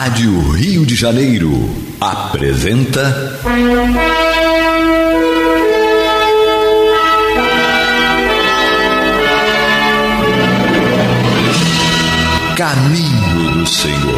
Rádio Rio de Janeiro apresenta. Caminho do Senhor.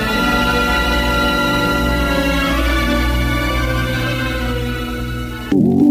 Que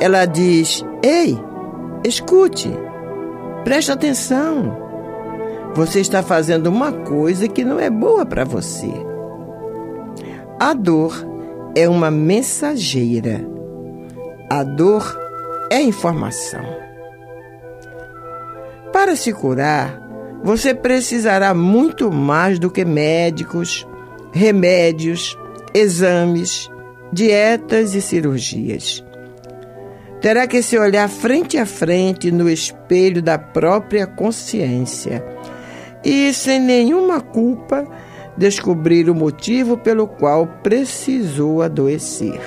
Ela diz: Ei, escute, preste atenção. Você está fazendo uma coisa que não é boa para você. A dor é uma mensageira. A dor é informação. Para se curar, você precisará muito mais do que médicos, remédios, exames, dietas e cirurgias. Terá que se olhar frente a frente no espelho da própria consciência e, sem nenhuma culpa, descobrir o motivo pelo qual precisou adoecer.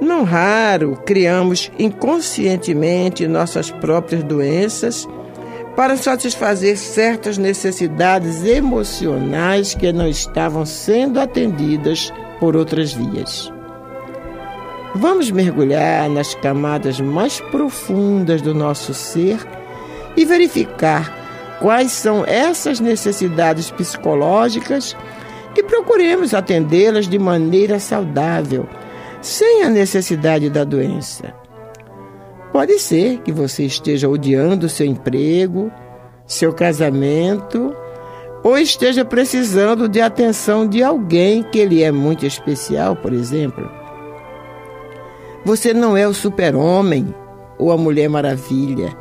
Não raro criamos inconscientemente nossas próprias doenças para satisfazer certas necessidades emocionais que não estavam sendo atendidas por outras vias. Vamos mergulhar nas camadas mais profundas do nosso ser e verificar quais são essas necessidades psicológicas e procuremos atendê-las de maneira saudável, sem a necessidade da doença. Pode ser que você esteja odiando seu emprego, seu casamento, ou esteja precisando de atenção de alguém que lhe é muito especial, por exemplo. Você não é o super-homem ou a Mulher Maravilha.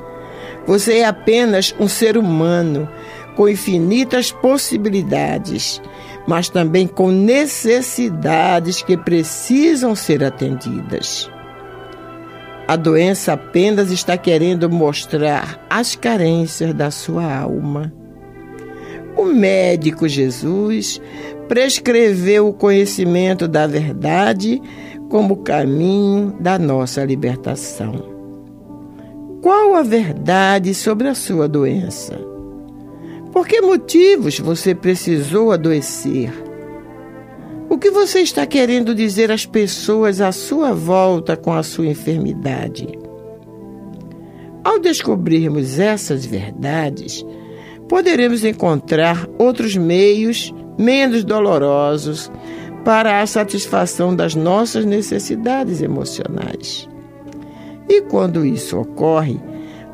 Você é apenas um ser humano com infinitas possibilidades, mas também com necessidades que precisam ser atendidas. A doença apenas está querendo mostrar as carências da sua alma. O médico Jesus prescreveu o conhecimento da verdade como caminho da nossa libertação. Qual a verdade sobre a sua doença? Por que motivos você precisou adoecer? O que você está querendo dizer às pessoas à sua volta com a sua enfermidade? Ao descobrirmos essas verdades, poderemos encontrar outros meios menos dolorosos para a satisfação das nossas necessidades emocionais. E quando isso ocorre,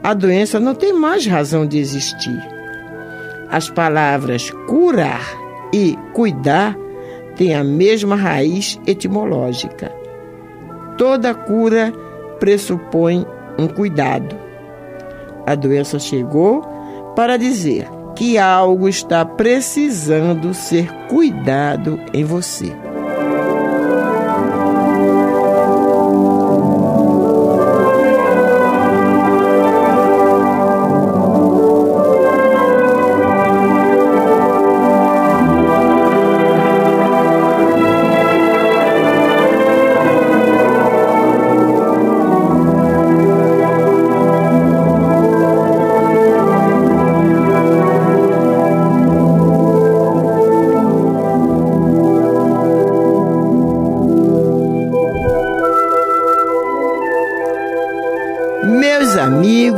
a doença não tem mais razão de existir. As palavras curar e cuidar têm a mesma raiz etimológica. Toda cura pressupõe um cuidado. A doença chegou para dizer que algo está precisando ser cuidado em você.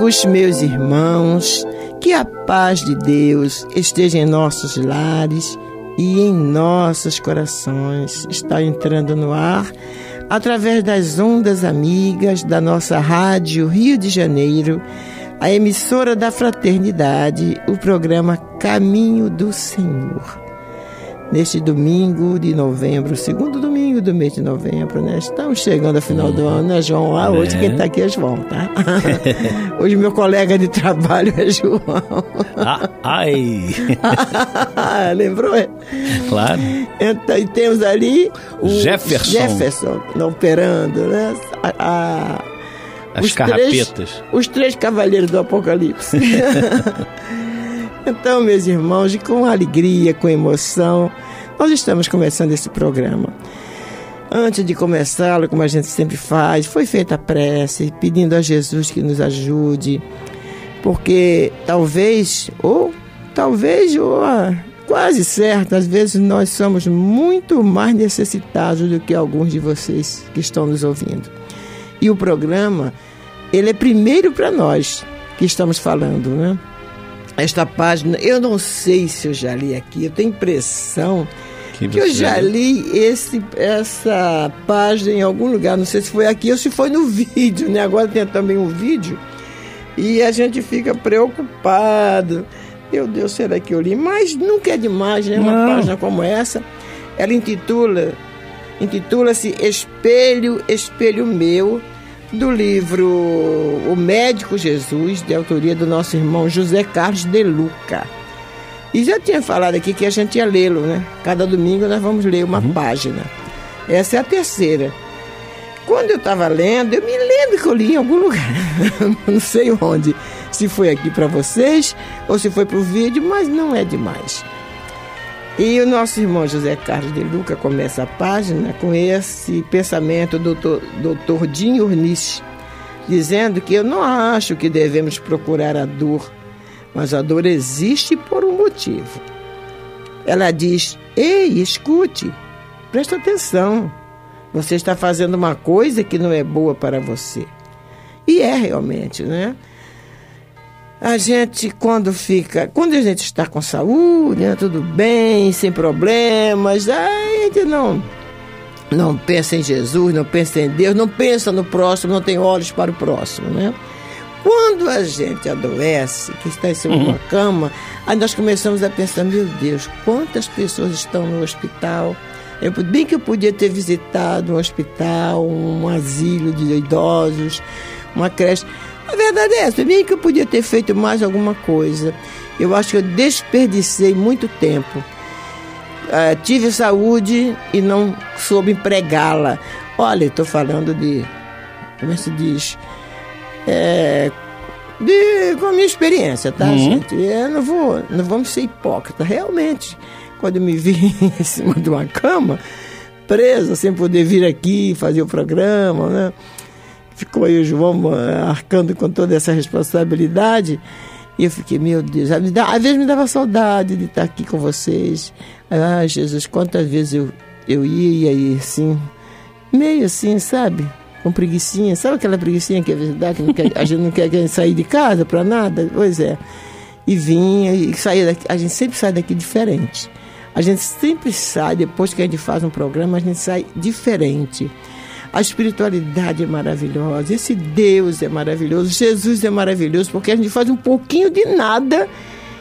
Amigos, meus irmãos, que a paz de Deus esteja em nossos lares e em nossos corações. Está entrando no ar através das ondas amigas da nossa rádio Rio de Janeiro, a emissora da Fraternidade, o programa Caminho do Senhor neste domingo de novembro, segundo domingo do mês de novembro, né? Estamos chegando ao final do ano, né, João? Ah, hoje é. quem está aqui é João, tá? hoje meu colega de trabalho é João. Ah, ai! Lembrou? Claro. Então, e temos ali o Jefferson, Jefferson operando, né? A, a, As os carrapetas. Três, os três cavaleiros do Apocalipse. Então, meus irmãos, com alegria, com emoção, nós estamos começando esse programa. Antes de começá-lo, como a gente sempre faz, foi feita a prece, pedindo a Jesus que nos ajude, porque talvez, ou talvez, ou ah, quase certo, às vezes nós somos muito mais necessitados do que alguns de vocês que estão nos ouvindo. E o programa, ele é primeiro para nós que estamos falando, né? esta página, eu não sei se eu já li aqui, eu tenho impressão que, que eu já li esse, essa página em algum lugar, não sei se foi aqui ou se foi no vídeo, né? Agora tem também um vídeo e a gente fica preocupado. Meu Deus, será que eu li? Mas nunca é demais, né? Uma não. página como essa. Ela intitula, intitula-se Espelho, Espelho Meu do livro O Médico Jesus, de autoria do nosso irmão José Carlos de Luca. E já tinha falado aqui que a gente ia lê-lo, né? Cada domingo nós vamos ler uma uhum. página. Essa é a terceira. Quando eu estava lendo, eu me lembro que eu li em algum lugar, não sei onde, se foi aqui para vocês ou se foi para o vídeo, mas não é demais. E o nosso irmão José Carlos de Luca começa a página com esse pensamento do doutor Dinho Urnice, dizendo que eu não acho que devemos procurar a dor, mas a dor existe por um motivo. Ela diz: Ei, escute, presta atenção. Você está fazendo uma coisa que não é boa para você. E é realmente, né? a gente quando fica, quando a gente está com saúde, né, tudo bem, sem problemas, a gente não não pensa em Jesus, não pensa em Deus, não pensa no próximo, não tem olhos para o próximo, né? Quando a gente adoece, que está em cima de uma uhum. cama, aí nós começamos a pensar, meu Deus, quantas pessoas estão no hospital? Eu, bem que eu podia ter visitado um hospital, um asilo de idosos, uma creche. A verdade é essa, bem que eu podia ter feito mais alguma coisa. Eu acho que eu desperdicei muito tempo. Uh, tive saúde e não soube empregá-la. Olha, estou falando de. Como é que se diz? É, de, com a minha experiência, tá, uhum. gente? Eu não, vou, não vamos ser hipócritas. Realmente, quando eu me vi em cima de uma cama, presa, sem poder vir aqui fazer o programa, né? ficou aí o João eh, arcando com toda essa responsabilidade. E eu fiquei, meu Deus, às vezes me dava saudade de estar aqui com vocês. Ah, Jesus, quantas vezes eu, eu ia e assim, meio assim, sabe? Com preguiçinha. Sabe aquela preguiçinha que é verdade, que quer, a gente não quer sair de casa para nada? Pois é. E vinha e saía daqui. A gente sempre sai daqui diferente. A gente sempre sai, depois que a gente faz um programa, a gente sai diferente. A espiritualidade é maravilhosa, esse Deus é maravilhoso, Jesus é maravilhoso, porque a gente faz um pouquinho de nada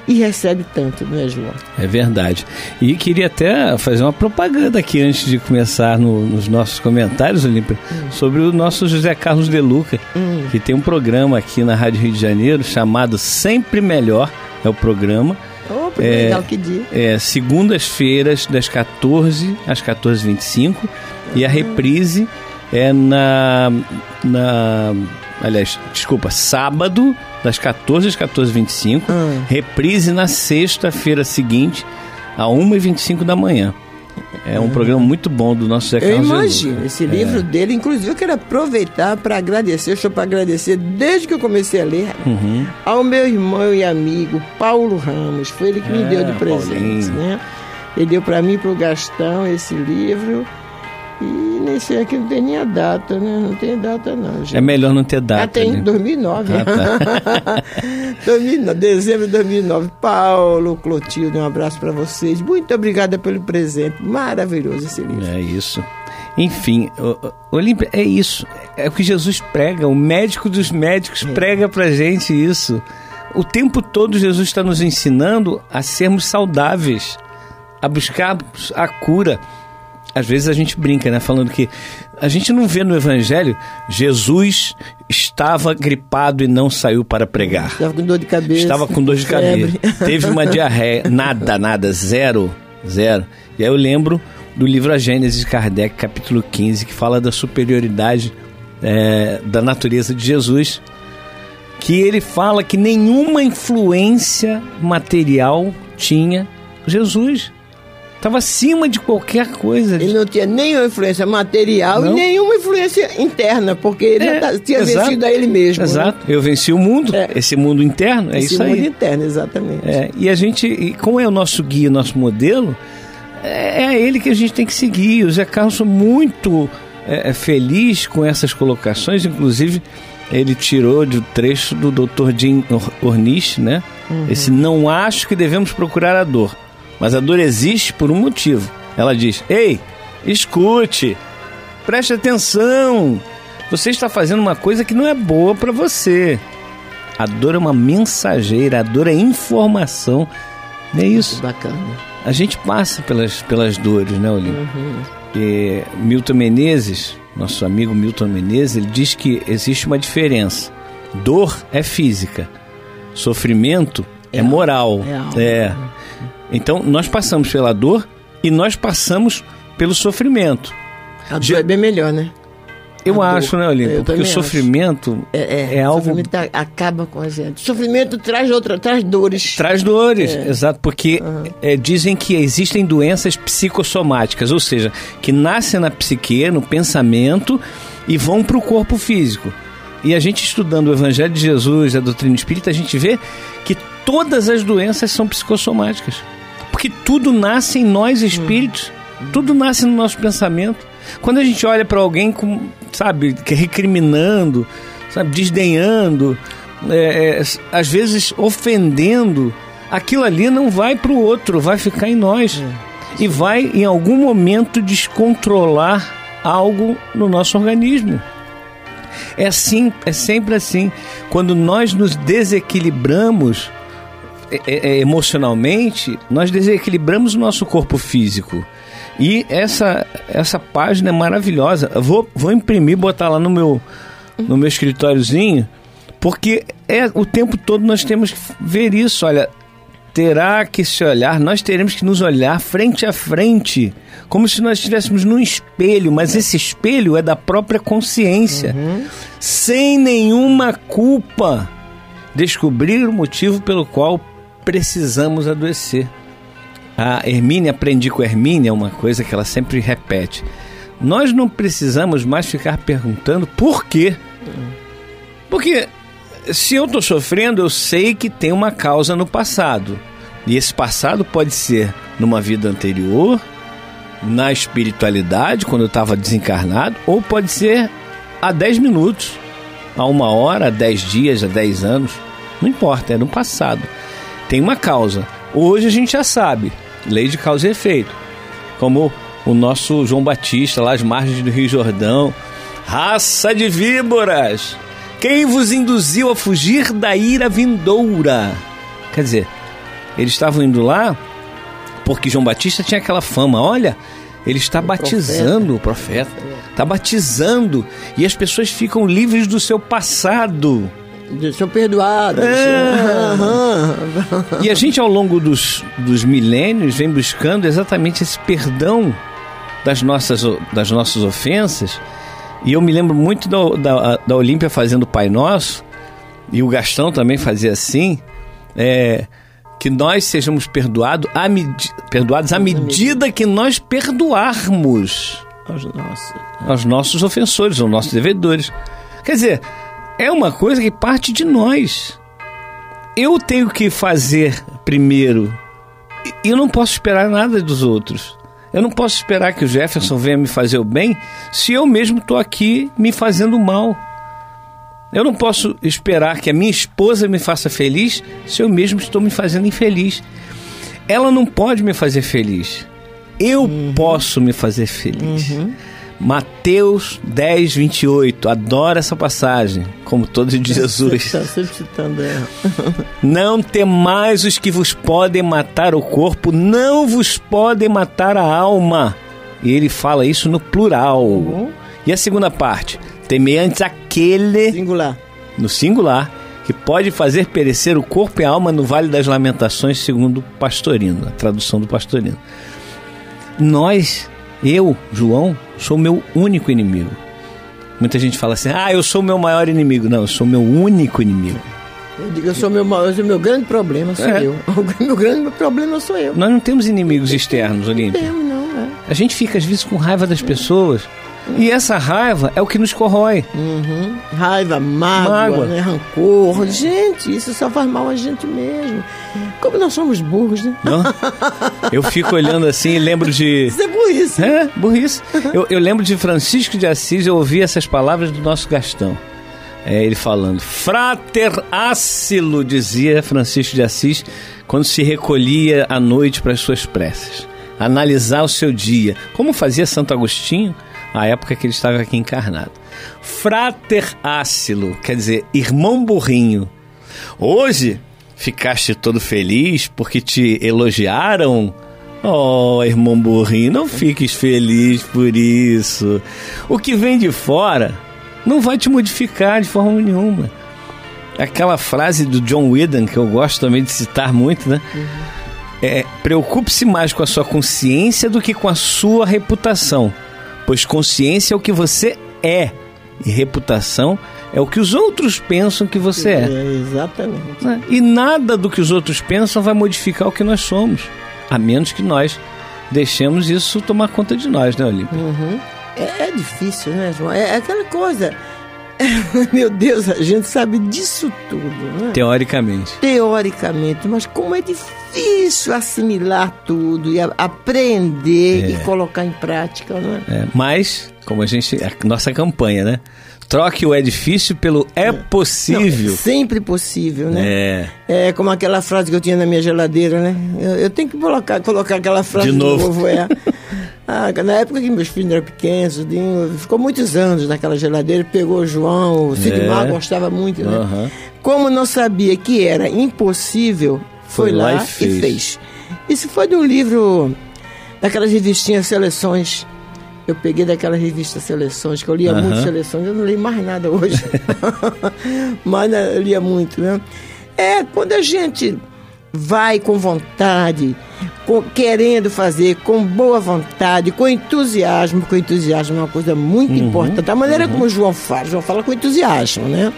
e recebe tanto, não é, João? É verdade. E queria até fazer uma propaganda aqui antes de começar no, nos nossos comentários, Olímpia, hum. sobre o nosso José Carlos De Luca, hum. que tem um programa aqui na Rádio Rio de Janeiro chamado Sempre Melhor, é o programa. Opa, é, legal, que dia. É, segundas-feiras, das 14 às 14h25, e a reprise é na, na aliás, desculpa, sábado, das 14 às 14h25, hum. reprise na sexta-feira seguinte, a 1h25 da manhã. É um hum. programa muito bom do nosso Zé Carlos Eu imagino, esse livro é. dele, inclusive eu quero aproveitar para agradecer, estou para agradecer desde que eu comecei a ler, uhum. ao meu irmão e amigo Paulo Ramos, foi ele que me é, deu de presente, né? Ele deu para mim e para o Gastão esse livro. E nesse aqui não tem nem a data, né? Não tem data não, gente. É melhor não ter data. Ah, tem, né? 2009. Ah, tá. 2009, dezembro de 2009. Paulo, Clotilde, um abraço para vocês. Muito obrigada pelo presente. Maravilhoso esse livro. É isso. Enfim, Olímpia, é isso. É o que Jesus prega. O médico dos médicos é. prega pra gente isso. O tempo todo Jesus está nos ensinando a sermos saudáveis, a buscarmos a cura às vezes a gente brinca, né? Falando que a gente não vê no Evangelho Jesus estava gripado e não saiu para pregar. Estava com dor de cabeça. Estava com dor de cabeça. Teve uma diarreia. Nada, nada. Zero. Zero. E aí eu lembro do livro A Gênesis de Kardec, capítulo 15, que fala da superioridade é, da natureza de Jesus. Que ele fala que nenhuma influência material tinha Jesus. Estava acima de qualquer coisa. Ele não tinha nenhuma influência material não. e nenhuma influência interna, porque ele é, já tá, tinha exato, vencido a ele mesmo. Exato. Né? Eu venci o mundo, é. esse mundo interno, é esse isso aí. Esse mundo interno, exatamente. É. E a gente, como é o nosso guia, nosso modelo, é, é ele que a gente tem que seguir. O Zé Carlos muito é, é, feliz com essas colocações, inclusive ele tirou do trecho do Dr. Jim Ornish, né? Uhum. Esse não acho que devemos procurar a dor mas a dor existe por um motivo. Ela diz: Ei, escute, preste atenção. Você está fazendo uma coisa que não é boa para você. A dor é uma mensageira, a dor é informação. É isso. Muito bacana. A gente passa pelas, pelas dores, né, Olímpio? Uhum. Milton Menezes, nosso amigo Milton Menezes, ele diz que existe uma diferença. Dor é física, sofrimento é, é moral. É, é. Então, nós passamos pela dor e nós passamos pelo sofrimento. A dor Já... é bem melhor, né? Eu a acho, dor. né, Olímpio? Porque o sofrimento é, é, é algo. O sofrimento acaba com a gente. O sofrimento traz outra, traz dores. Traz dores, é. exato. Porque uhum. dizem que existem doenças psicossomáticas, ou seja, que nascem na psique, no pensamento e vão para o corpo físico. E a gente estudando o Evangelho de Jesus, a doutrina espírita, a gente vê que todas as doenças são psicossomáticas. Porque tudo nasce em nós espíritos, hum. tudo nasce no nosso pensamento. Quando a gente olha para alguém com, sabe, recriminando, sabe, desdenhando, é, é, às vezes ofendendo, aquilo ali não vai para o outro, vai ficar em nós. É. E vai, em algum momento, descontrolar algo no nosso organismo. É assim, é sempre assim. Quando nós nos desequilibramos, emocionalmente, nós desequilibramos o nosso corpo físico. E essa, essa página é maravilhosa. Eu vou, vou imprimir, botar lá no meu, no meu escritóriozinho, porque é o tempo todo nós temos que ver isso. Olha, terá que se olhar, nós teremos que nos olhar frente a frente, como se nós estivéssemos num espelho, mas esse espelho é da própria consciência, uhum. sem nenhuma culpa. Descobrir o motivo pelo qual precisamos adoecer. A Hermínia, aprendi com a Hermínia uma coisa que ela sempre repete. Nós não precisamos mais ficar perguntando por quê. Porque se eu estou sofrendo, eu sei que tem uma causa no passado. E esse passado pode ser numa vida anterior, na espiritualidade, quando eu estava desencarnado, ou pode ser há 10 minutos, há uma hora, há 10 dias, há 10 anos. Não importa, é no passado tem uma causa. Hoje a gente já sabe, lei de causa e efeito. Como o nosso João Batista, lá às margens do Rio Jordão. Raça de víboras! Quem vos induziu a fugir da ira vindoura? Quer dizer, Eles estavam indo lá porque João Batista tinha aquela fama, olha, ele está o batizando profeta. o profeta, está batizando e as pessoas ficam livres do seu passado. São perdoados. É. e a gente, ao longo dos, dos milênios, vem buscando exatamente esse perdão das nossas, das nossas ofensas. E eu me lembro muito da, da, da Olímpia fazendo o Pai Nosso, e o Gastão também fazia assim. É, que nós sejamos perdoado à perdoados à medida que nós perdoarmos aos nossos, aos nossos ofensores, aos nossos devedores. Quer dizer, é uma coisa que parte de nós. Eu tenho que fazer primeiro. E eu não posso esperar nada dos outros. Eu não posso esperar que o Jefferson venha me fazer o bem se eu mesmo estou aqui me fazendo mal. Eu não posso esperar que a minha esposa me faça feliz se eu mesmo estou me fazendo infeliz. Ela não pode me fazer feliz. Eu uhum. posso me fazer feliz. Uhum. Mateus 10, 28. Adoro essa passagem, como todos de Jesus. Está sempre citando ela. não temais os que vos podem matar o corpo, não vos podem matar a alma. E ele fala isso no plural. Uhum. E a segunda parte? Temei antes aquele. Singular. No singular, que pode fazer perecer o corpo e a alma no Vale das Lamentações, segundo o Pastorino, a tradução do Pastorino. Nós, eu, João, sou meu único inimigo. Muita gente fala assim: ah, eu sou o meu maior inimigo. Não, eu sou meu único inimigo. Eu digo, eu sou meu, o meu grande problema, sou é. eu. O meu grande problema sou eu. Nós não temos inimigos externos, Olímpia. Não temos, não, é. A gente fica, às vezes, com raiva das pessoas e essa raiva é o que nos corrói. Uhum. Raiva, mágoa, mágoa. Né? rancor. Gente, isso só faz mal a gente mesmo. Como nós somos burros, né? Não? Eu fico olhando assim e lembro de. Isso é burrice. É, burrice. Eu, eu lembro de Francisco de Assis, eu ouvi essas palavras do nosso Gastão. É, ele falando, frater ácilo, dizia Francisco de Assis, quando se recolhia à noite para as suas preces. Analisar o seu dia, como fazia Santo Agostinho, a época que ele estava aqui encarnado. Frater ácilo, quer dizer, irmão burrinho. Hoje ficaste todo feliz porque te elogiaram? Oh, irmão burrinho, não fiques feliz por isso. O que vem de fora não vai te modificar de forma nenhuma. Aquela frase do John Whedon, que eu gosto também de citar muito, né? Uhum. É, Preocupe-se mais com a sua consciência do que com a sua reputação pois consciência é o que você é e reputação é o que os outros pensam que você é. é exatamente. Né? E nada do que os outros pensam vai modificar o que nós somos, a menos que nós deixemos isso tomar conta de nós, né, Olímpia? Uhum. É, é, difícil, né, João? É, é aquela coisa. Meu Deus, a gente sabe disso tudo, né? Teoricamente. Teoricamente, mas como é difícil assimilar tudo e aprender é. e colocar em prática, né? É, mas, como a gente. A nossa campanha, né? Troque o é difícil pelo é, é. possível. Não, sempre possível, né? É. É como aquela frase que eu tinha na minha geladeira, né? Eu, eu tenho que colocar, colocar aquela frase de novo. De novo é. Ah, na época que meus filhos eram pequenos, ficou muitos anos naquela geladeira, pegou o João, o Sigmar é. gostava muito, né? Uhum. Como não sabia que era impossível, foi, foi lá, lá, e, fez. e fez. Isso foi de um livro, daquelas revistinhas Seleções. Eu peguei daquela revista Seleções, que eu lia uhum. muito Seleções, eu não leio mais nada hoje. Mas né, eu lia muito, né? É, quando a gente vai com vontade, com, querendo fazer, com boa vontade, com entusiasmo, com entusiasmo é uma coisa muito uhum, importante. A maneira uhum. como o João fala, João fala com entusiasmo, né?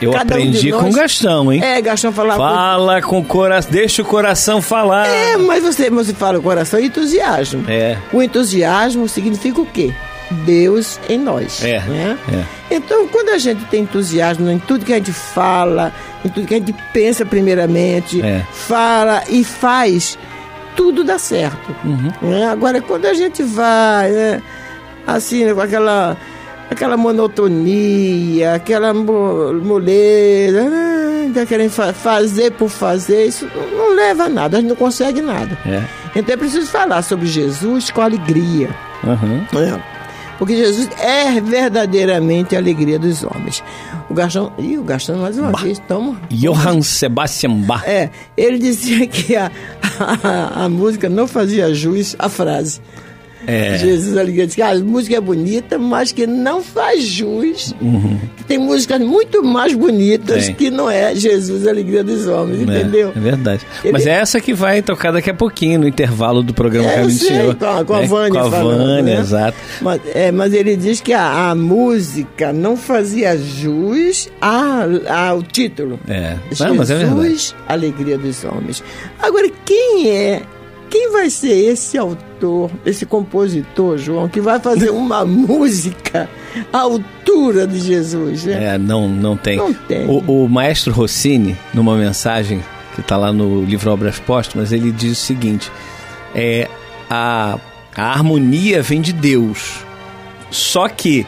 Eu Cada aprendi um nós... com o Gastão, hein? É, Gastão falava. Fala com o coração, deixa o coração falar. É, mas você, você fala o coração e entusiasmo. É. O entusiasmo significa o quê? Deus em nós. É, né? é. Então, quando a gente tem entusiasmo em tudo que a gente fala, em tudo que a gente pensa primeiramente, é. fala e faz, tudo dá certo. Uhum. Né? Agora, quando a gente vai, né, assim, com aquela, aquela monotonia, aquela moleza, né, querendo fazer por fazer, isso não leva a nada, a gente não consegue nada. É. Então é preciso falar sobre Jesus com alegria. Uhum. Né? Porque Jesus é verdadeiramente a alegria dos homens. O Gastão, ih, o Gastão mais uma bah. vez, toma. Johann Sebastian Bach. É, ele dizia que a, a, a música não fazia jus à frase. É. Jesus Alegria diz que a música é bonita, mas que não faz jus. Uhum. Tem músicas muito mais bonitas que não é Jesus Alegria dos Homens, é, entendeu? É verdade. Ele... Mas é essa que vai tocar daqui a pouquinho, no intervalo do programa é, Caminho do Senhor. Com a, com a é, Vânia. Com a falando, Vânia, né? exato. Mas, é, mas ele diz que a, a música não fazia jus a, a, ao título. É. Jesus, não, mas é verdade. Alegria dos Homens. Agora, quem é quem vai ser esse autor, esse compositor, João, que vai fazer uma música à altura de Jesus? Né? É, não, não tem. Não tem. O, o maestro Rossini, numa mensagem que está lá no livro Obras Póstumas, ele diz o seguinte: é, a, a harmonia vem de Deus. Só que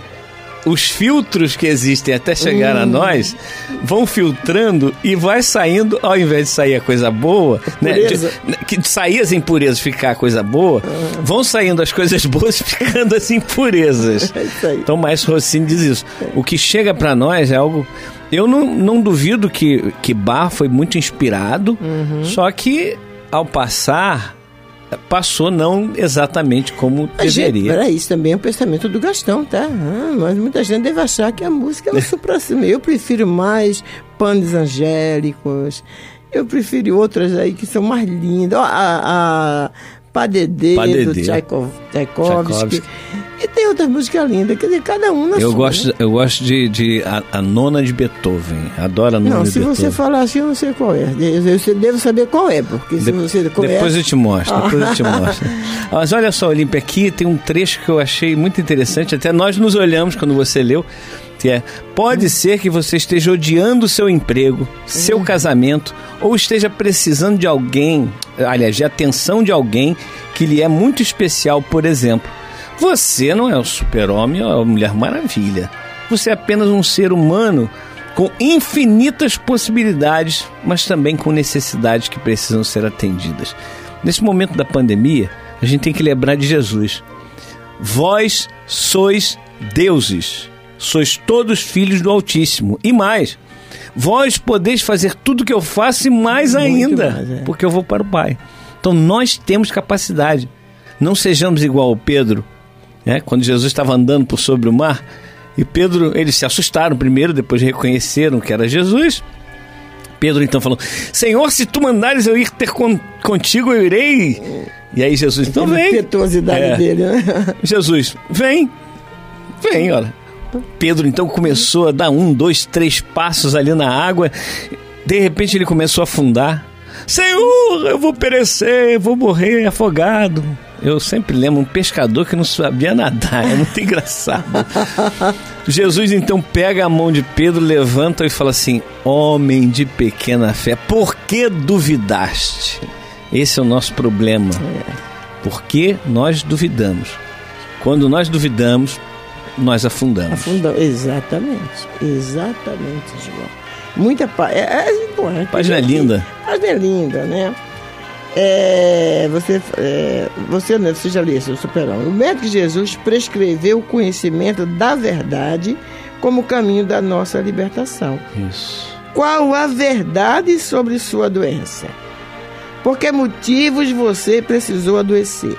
os filtros que existem até chegar hum. a nós vão filtrando e vai saindo, ao invés de sair a coisa boa, né, de, sair as impurezas ficar a coisa boa, ah. vão saindo as coisas boas ficando as impurezas. É então, mais Rossini diz isso. O que chega para nós é algo. Eu não, não duvido que, que Bar foi muito inspirado, uhum. só que ao passar passou não exatamente como mas, deveria. Para isso também é o pensamento do Gastão, tá? Ah, mas muita gente deve achar que a música é o supra-cima. Eu prefiro mais panes angélicos. Eu prefiro outras aí que são mais lindas. a, a Padedê, Padedê. do Tchaikovsky. Tchaikovsky. E tem outras músicas lindas, quer dizer, cada um na eu sua. Gosto, né? Eu gosto de, de a, a, nona de Beethoven. Adoro a nona não, de Beethoven. Não, se você falar assim, eu não sei qual é. Eu devo saber qual é, porque se de, você conhece... Depois eu te mostro, depois eu te mostro. Mas olha só, Olímpia, aqui tem um trecho que eu achei muito interessante. Até nós nos olhamos quando você leu. Que é, pode hum. ser que você esteja odiando o seu emprego, seu hum. casamento, ou esteja precisando de alguém, aliás, de atenção de alguém que lhe é muito especial, por exemplo. Você não é o super-homem ou a Mulher Maravilha. Você é apenas um ser humano com infinitas possibilidades, mas também com necessidades que precisam ser atendidas. Nesse momento da pandemia, a gente tem que lembrar de Jesus. Vós sois deuses, sois todos filhos do Altíssimo. E mais, vós podeis fazer tudo o que eu faço e mais Muito ainda, mais, é. porque eu vou para o Pai. Então nós temos capacidade. Não sejamos igual ao Pedro, né? quando Jesus estava andando por sobre o mar. E Pedro, eles se assustaram primeiro, depois reconheceram que era Jesus. Pedro então falou: Senhor, se tu mandares eu ir ter con contigo, eu irei. E aí Jesus, então vem. impetuosidade é. dele, né? Jesus, vem, vem, olha. Pedro então começou a dar um, dois, três passos ali na água. De repente ele começou a afundar. Senhor, eu vou perecer, vou morrer afogado. Eu sempre lembro um pescador que não sabia nadar, é muito engraçado. Jesus então pega a mão de Pedro, levanta e fala assim: Homem de pequena fé, por que duvidaste? Esse é o nosso problema. Porque nós duvidamos. Quando nós duvidamos, nós afundamos. Afundamos, exatamente. Exatamente, João. Muita paz. É, é, bom, é página linda. Página linda, né? É, você, é, você, né, você já leu seu superão. O médico Jesus prescreveu o conhecimento da verdade como caminho da nossa libertação. Isso. Qual a verdade sobre sua doença? Por que motivos você precisou adoecer?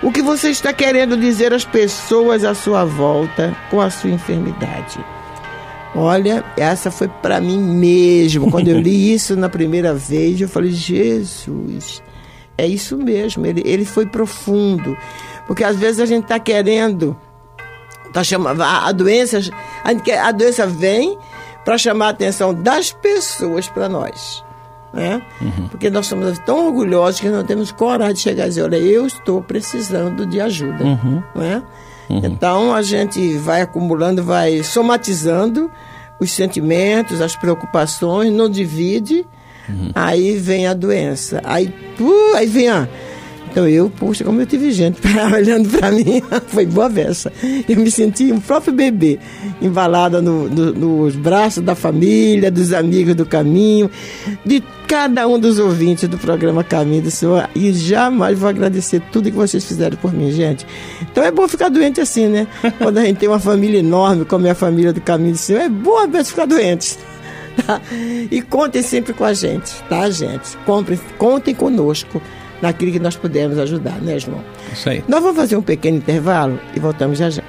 O que você está querendo dizer às pessoas à sua volta com a sua enfermidade? Olha, essa foi para mim mesmo. Quando eu li isso na primeira vez, eu falei: Jesus, é isso mesmo. Ele, ele foi profundo. Porque às vezes a gente está querendo, tá chamando, a, doença, a, a doença vem para chamar a atenção das pessoas para nós. Né? Uhum. Porque nós somos tão orgulhosos que não temos coragem de chegar e dizer: olha, eu estou precisando de ajuda. Uhum. Né? Uhum. Então a gente vai acumulando, vai somatizando os sentimentos, as preocupações, não divide, uhum. aí vem a doença. Aí, uh, aí vem a. Então eu, puxa, como eu tive gente olhando para mim, foi boa versa. Eu me senti um próprio bebê, embalada no, no, nos braços da família, dos amigos do caminho, de cada um dos ouvintes do programa Caminho do Senhor. E jamais vou agradecer tudo que vocês fizeram por mim, gente. Então é bom ficar doente assim, né? Quando a gente tem uma família enorme, como é a família do Caminho do Senhor, é bom mesmo ficar doente. Tá? E contem sempre com a gente, tá, gente? Contem, contem conosco naquilo que nós pudermos ajudar, né, João? Isso aí. Nós vamos fazer um pequeno intervalo e voltamos já já.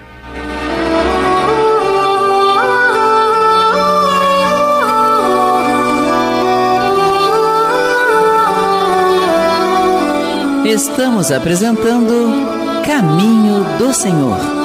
Estamos apresentando Caminho do Senhor.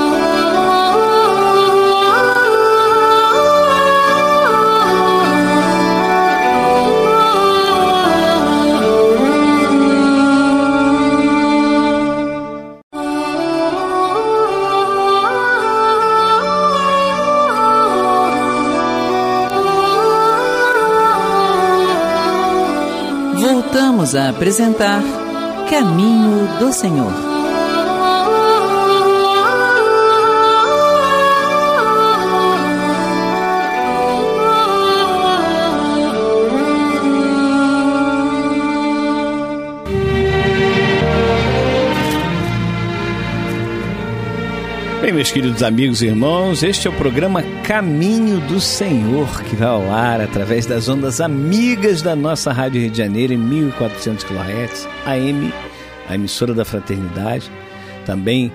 Voltamos a apresentar Caminho do Senhor. Meus queridos amigos e irmãos, este é o programa Caminho do Senhor, que vai ao ar através das ondas amigas da nossa Rádio Rio de Janeiro em 1400 kHz, AM, a emissora da Fraternidade. Também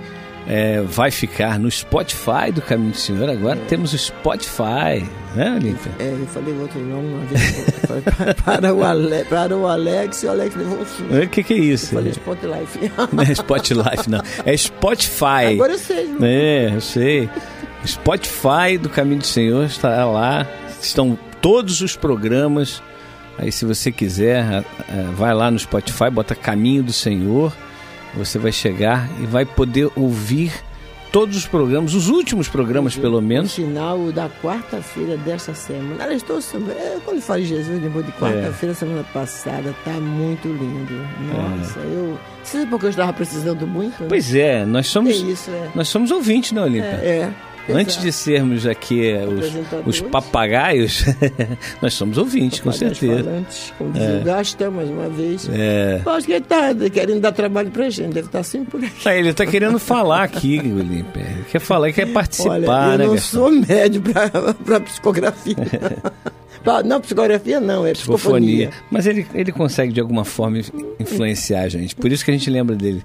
é, vai ficar no Spotify do Caminho do Senhor. Agora é. temos o Spotify, né, Olímpia? É, eu falei outro nome uma vez. para, o Ale, para o Alex e o Alex levou. O que, que é isso? Eu falei Spotlife. Não é Spotlife, não. É Spotify. Agora eu sei. Não. É, eu sei. Spotify do Caminho do Senhor está lá. Estão todos os programas. Aí, se você quiser, vai lá no Spotify, bota Caminho do Senhor você vai chegar e vai poder ouvir todos os programas, os últimos programas pelo menos. No final da quarta-feira desta semana. Aliás, estou, é, quando de Jesus, depois de quarta-feira, é. semana passada, tá muito lindo. Nossa, é. eu. Você sabe porque eu estava precisando muito? Pois é, nós somos. É isso, é. Nós somos ouvintes, né, Olímpia? É. é. Antes de sermos aqui os, os papagaios, nós somos ouvintes, com certeza. Falantes, como é. gastamos mais uma vez. É. acho que ele está querendo dar trabalho para a gente, deve estar tá sempre por aqui. Ah, ele está querendo falar aqui, Olímpia. Ele quer falar, quer participar. Olha, eu né, não sou médio para psicografia. Não, psicografia não, é psicofonia. Mas ele, ele consegue de alguma forma influenciar a gente. Por isso que a gente lembra dele.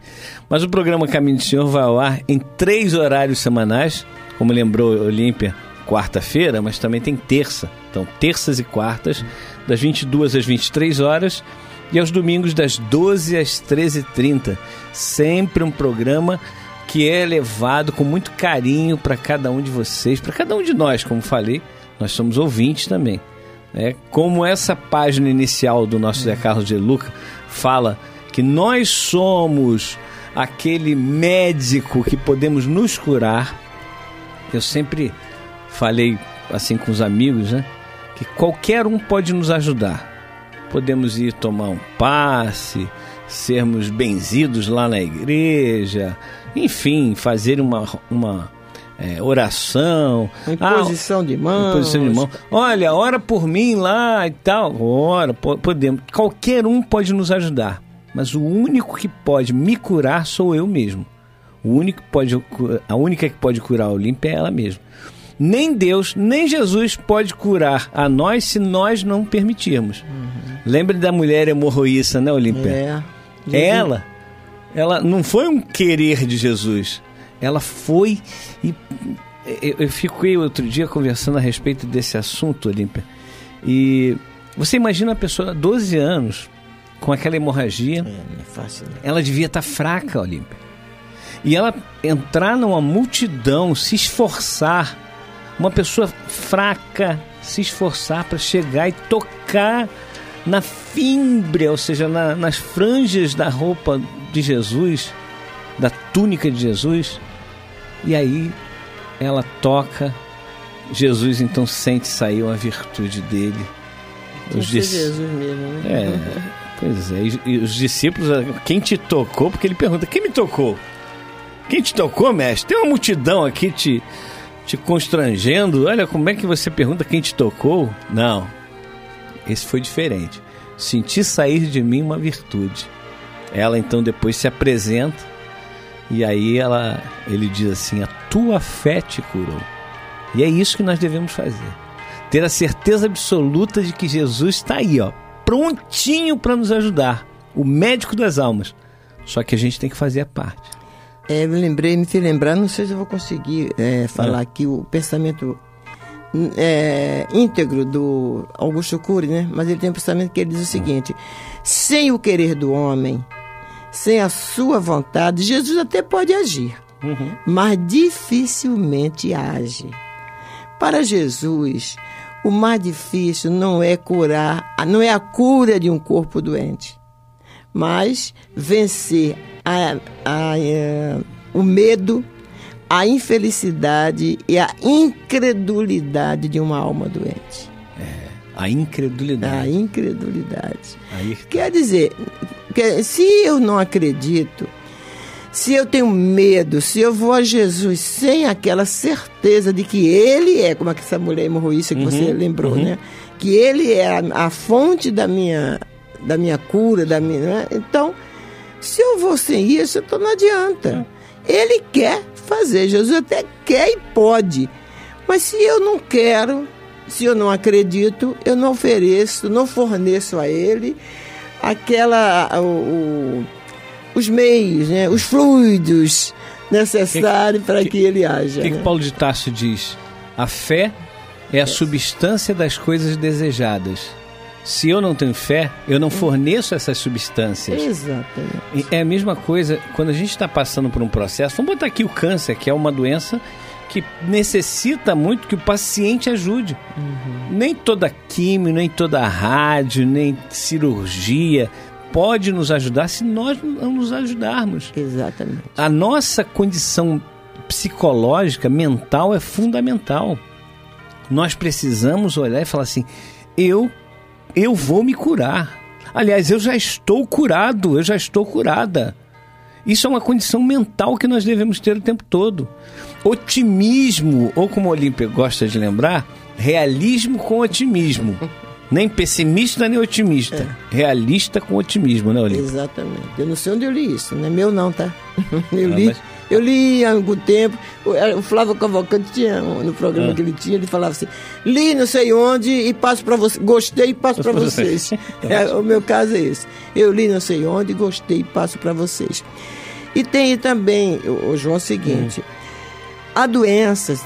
Mas o programa Caminho do Senhor vai ao ar em três horários semanais como lembrou Olímpia, quarta-feira, mas também tem terça. Então, terças e quartas, das 22 às 23 horas e aos domingos das 12 às 13h30. Sempre um programa que é levado com muito carinho para cada um de vocês, para cada um de nós, como falei, nós somos ouvintes também. É, como essa página inicial do nosso Zé Carlos de Luca fala que nós somos aquele médico que podemos nos curar eu sempre falei assim com os amigos, né? Que qualquer um pode nos ajudar. Podemos ir tomar um passe, sermos benzidos lá na igreja, enfim, fazer uma, uma é, oração. Imposição ah, de mão. Imposição de mão. Olha, ora por mim lá e tal. Ora, podemos. Qualquer um pode nos ajudar. Mas o único que pode me curar sou eu mesmo. O único pode, a única que pode curar a Olímpia é ela mesma. Nem Deus, nem Jesus pode curar a nós se nós não permitirmos. Uhum. Lembre da mulher hemorroíça, né, Olímpia? É. Ela, ela não foi um querer de Jesus. Ela foi e eu, eu fiquei outro dia conversando a respeito desse assunto, Olímpia. E você imagina a pessoa, 12 anos, com aquela hemorragia. É, não é fácil, né? Ela devia estar tá fraca, Olímpia. E ela entrar numa multidão, se esforçar, uma pessoa fraca se esforçar para chegar e tocar na fímbria, ou seja, na, nas franjas da roupa de Jesus, da túnica de Jesus, e aí ela toca, Jesus então sente sair uma virtude dele. Os diz... Jesus mesmo, né? É. Pois é, e, e os discípulos, quem te tocou? Porque ele pergunta: quem me tocou? Quem te tocou, mestre? Tem uma multidão aqui te, te constrangendo. Olha, como é que você pergunta quem te tocou? Não, esse foi diferente. Senti sair de mim uma virtude. Ela então depois se apresenta e aí ela, ele diz assim: a tua fé te curou. E é isso que nós devemos fazer. Ter a certeza absoluta de que Jesus está aí, ó, prontinho para nos ajudar, o médico das almas. Só que a gente tem que fazer a parte. É, me lembrei, me fez lembrar, não sei se eu vou conseguir é, falar é. aqui o pensamento é, íntegro do Augusto Cury, né? Mas ele tem um pensamento que ele diz o seguinte: sem o querer do homem, sem a sua vontade, Jesus até pode agir, uhum. mas dificilmente age. Para Jesus, o mais difícil não é curar, não é a cura de um corpo doente, mas vencer a, a, a, o medo, a infelicidade e a incredulidade de uma alma doente. É, a incredulidade. A incredulidade. Aí... Quer dizer, se eu não acredito, se eu tenho medo, se eu vou a Jesus sem aquela certeza de que Ele é, como essa mulher hemorroísta que uhum, você lembrou, uhum. né? Que Ele é a, a, fonte da minha, da minha cura, da minha. Né? Então, se eu vou sem isso, então não adianta. Ele quer fazer, Jesus até quer e pode. Mas se eu não quero, se eu não acredito, eu não ofereço, não forneço a Ele aquela. o, o os meios, né, os fluidos necessários para que, que, ele haja. O que, né? que Paulo de Tarso diz? A fé é a substância das coisas desejadas. Se eu não tenho fé, eu não forneço essas substâncias. Exatamente. É a mesma coisa quando a gente está passando por um processo. Vamos botar aqui o câncer, que é uma doença que necessita muito que o paciente ajude. Uhum. Nem toda químio, nem toda rádio, nem cirurgia pode nos ajudar se nós não nos ajudarmos. Exatamente. A nossa condição psicológica, mental é fundamental. Nós precisamos olhar e falar assim: eu eu vou me curar. Aliás, eu já estou curado, eu já estou curada. Isso é uma condição mental que nós devemos ter o tempo todo. Otimismo, ou como o Olímpia gosta de lembrar, realismo com otimismo. Nem pessimista nem otimista. É. Realista com otimismo, né, Olímpio? Exatamente. Eu não sei onde eu li isso, não é meu não, tá? Eu li, mas... eu li há algum tempo. O Flávio Cavalcante tinha, no programa ah. que ele tinha, ele falava assim: li não sei onde e passo para você. Gostei e passo para vocês. é, o meu caso é esse. Eu li não sei onde, gostei e passo para vocês. E tem também, o João, o seguinte: hum. há doenças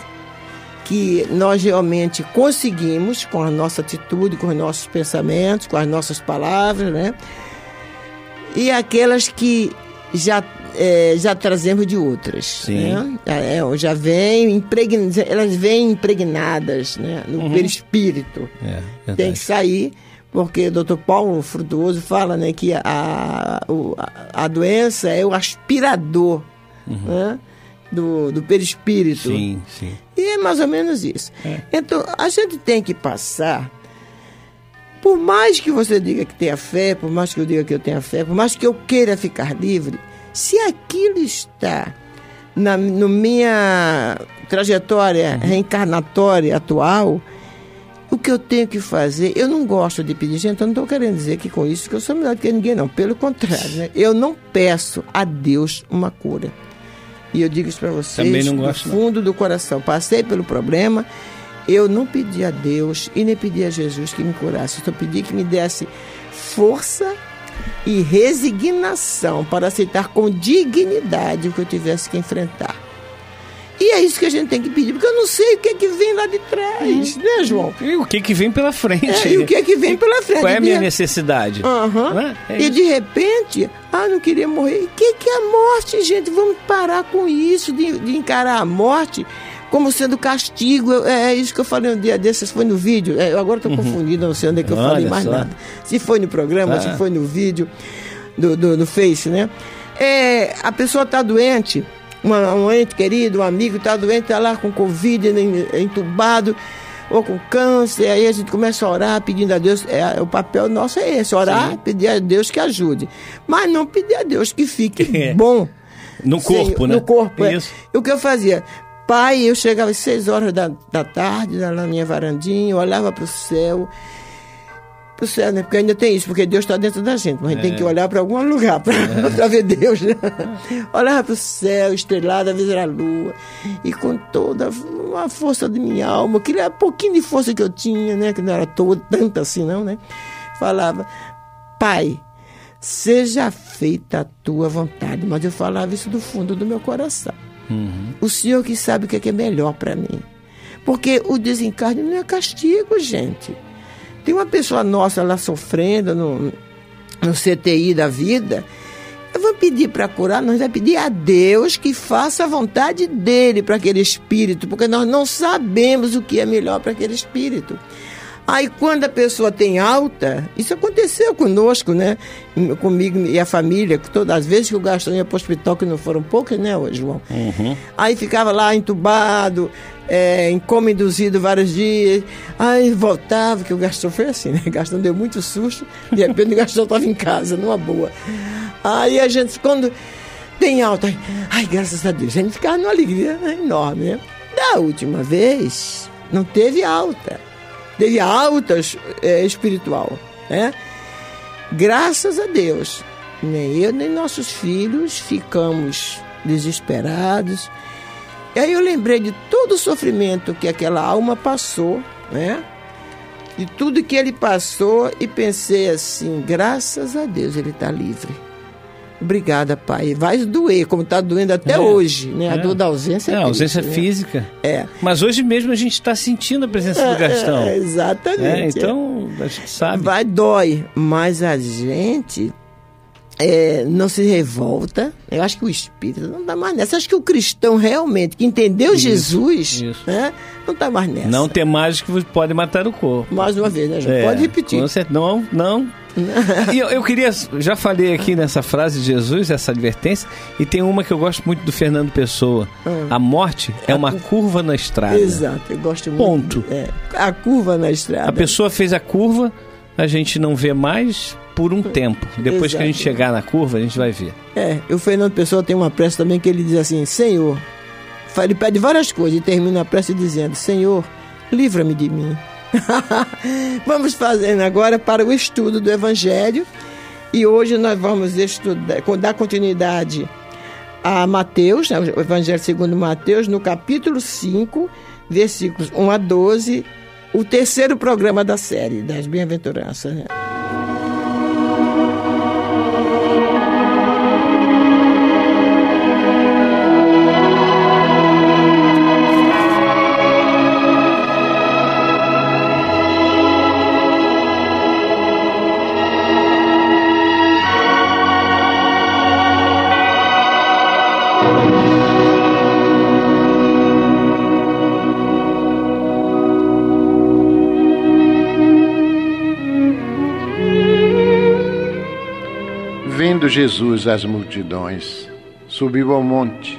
que nós realmente conseguimos com a nossa atitude, com os nossos pensamentos, com as nossas palavras, né? E aquelas que já é, já trazemos de outras. Sim. Né? É, já vem impregn... elas vêm impregnadas né? no uhum. perispírito. É, Tem que sair, porque o doutor Paulo Frutuoso fala né, que a, a, a doença é o aspirador. Uhum. Né? do, do perispírito. Sim, sim. E é mais ou menos isso. É. Então, a gente tem que passar. Por mais que você diga que tenha fé, por mais que eu diga que eu tenha fé, por mais que eu queira ficar livre, se aquilo está na no minha trajetória uhum. reencarnatória atual, o que eu tenho que fazer, eu não gosto de pedir, gente, eu não estou querendo dizer que com isso que eu sou melhor do que ninguém, não. Pelo contrário, né? eu não peço a Deus uma cura. E eu digo isso para vocês não gosto, do fundo não. do coração. Passei pelo problema, eu não pedi a Deus e nem pedi a Jesus que me curasse. Eu só pedi que me desse força e resignação para aceitar com dignidade o que eu tivesse que enfrentar. E é isso que a gente tem que pedir, porque eu não sei o que é que vem lá de trás, hum. né, João? E o que é que vem pela frente? É, e o que é que vem pela frente? Qual é a minha necessidade? Uhum. É? É e de repente, ah, não queria morrer. O que, que é a morte, gente? Vamos parar com isso, de, de encarar a morte como sendo castigo. É, é, isso que eu falei um dia desses, foi no vídeo. É, eu agora estou uhum. confundido, não sei onde é que eu Olha falei mais só. nada. Se foi no programa, ah. se foi no vídeo do, do, do Face, né? É, a pessoa está doente uma, um ente querido, um amigo está doente, está lá com Covid, entubado. ou com câncer, aí a gente começa a orar pedindo a Deus. É, o papel nosso é esse, orar, Sim. pedir a Deus que ajude. Mas não pedir a Deus que fique é. bom. No corpo, né? No corpo, é. Isso. E o que eu fazia? Pai, eu chegava às seis horas da, da tarde na minha varandinha, olhava para o céu para o céu, né? Porque ainda tem isso, porque Deus está dentro da gente, mas a gente é. tem que olhar para algum lugar para é. ver Deus. Né? Olhava para o céu, estrelado, às vezes era a lua, e com toda a força de minha alma, aquele pouquinho de força que eu tinha, né? Que não era toda, tanta assim, não, né? Falava, Pai, seja feita a tua vontade. Mas eu falava isso do fundo do meu coração. Uhum. O Senhor que sabe o que é, é melhor para mim. Porque o desencarne não é castigo, gente. Tem uma pessoa nossa lá sofrendo no, no CTI da vida. Eu vou pedir para curar, nós vamos pedir a Deus que faça a vontade dele para aquele espírito, porque nós não sabemos o que é melhor para aquele espírito. Aí quando a pessoa tem alta, isso aconteceu conosco, né? Comigo e a família, todas as vezes que o Gastão ia para o hospital, que não foram poucas, né, João? Uhum. Aí ficava lá entubado, é, em coma induzido vários dias. Aí voltava, que o Gastão foi assim, né? O Gastão deu muito susto, de repente o Gastão estava em casa, numa boa. Aí a gente, quando tem alta, ai, graças a Deus, a gente ficava numa alegria enorme, né? Da última vez, não teve alta. Teve alta é, espiritual, né? Graças a Deus, nem eu nem nossos filhos ficamos desesperados e aí eu lembrei de todo o sofrimento que aquela alma passou, né? De tudo que ele passou e pensei assim, graças a Deus ele está livre. Obrigada, pai. Vai doer, como está doendo até é, hoje, né? A é. dor da ausência é, é a ausência né? física. É. Mas hoje mesmo a gente está sentindo a presença do é, Gastão. É, exatamente. então, a gente sabe. Vai, dói. Mas a gente é, não se revolta. Eu acho que o espírito não está mais nessa. Eu acho que o cristão realmente, que entendeu isso, Jesus, isso. Né, não está mais nessa. Não tem mais que pode matar o corpo. Mais uma vez, né, João? É, pode repetir. Não, não. e eu, eu, queria, já falei aqui nessa frase de Jesus, essa advertência, e tem uma que eu gosto muito do Fernando Pessoa. Ah. A morte é uma curva na estrada. Exato, eu gosto muito. Ponto. É, a curva na estrada. A pessoa fez a curva, a gente não vê mais, por um tempo. Depois Exato. que a gente chegar na curva, a gente vai ver. É, o Fernando Pessoa tem uma prece também que ele diz assim: Senhor, ele pede várias coisas e termina a prece dizendo: Senhor, livra-me de mim. vamos fazendo agora para o estudo do Evangelho. E hoje nós vamos estudar, dar continuidade a Mateus, né, o Evangelho segundo Mateus, no capítulo 5, versículos 1 a 12, o terceiro programa da série das Bem-aventuranças. Né? Jesus as multidões, subiu ao monte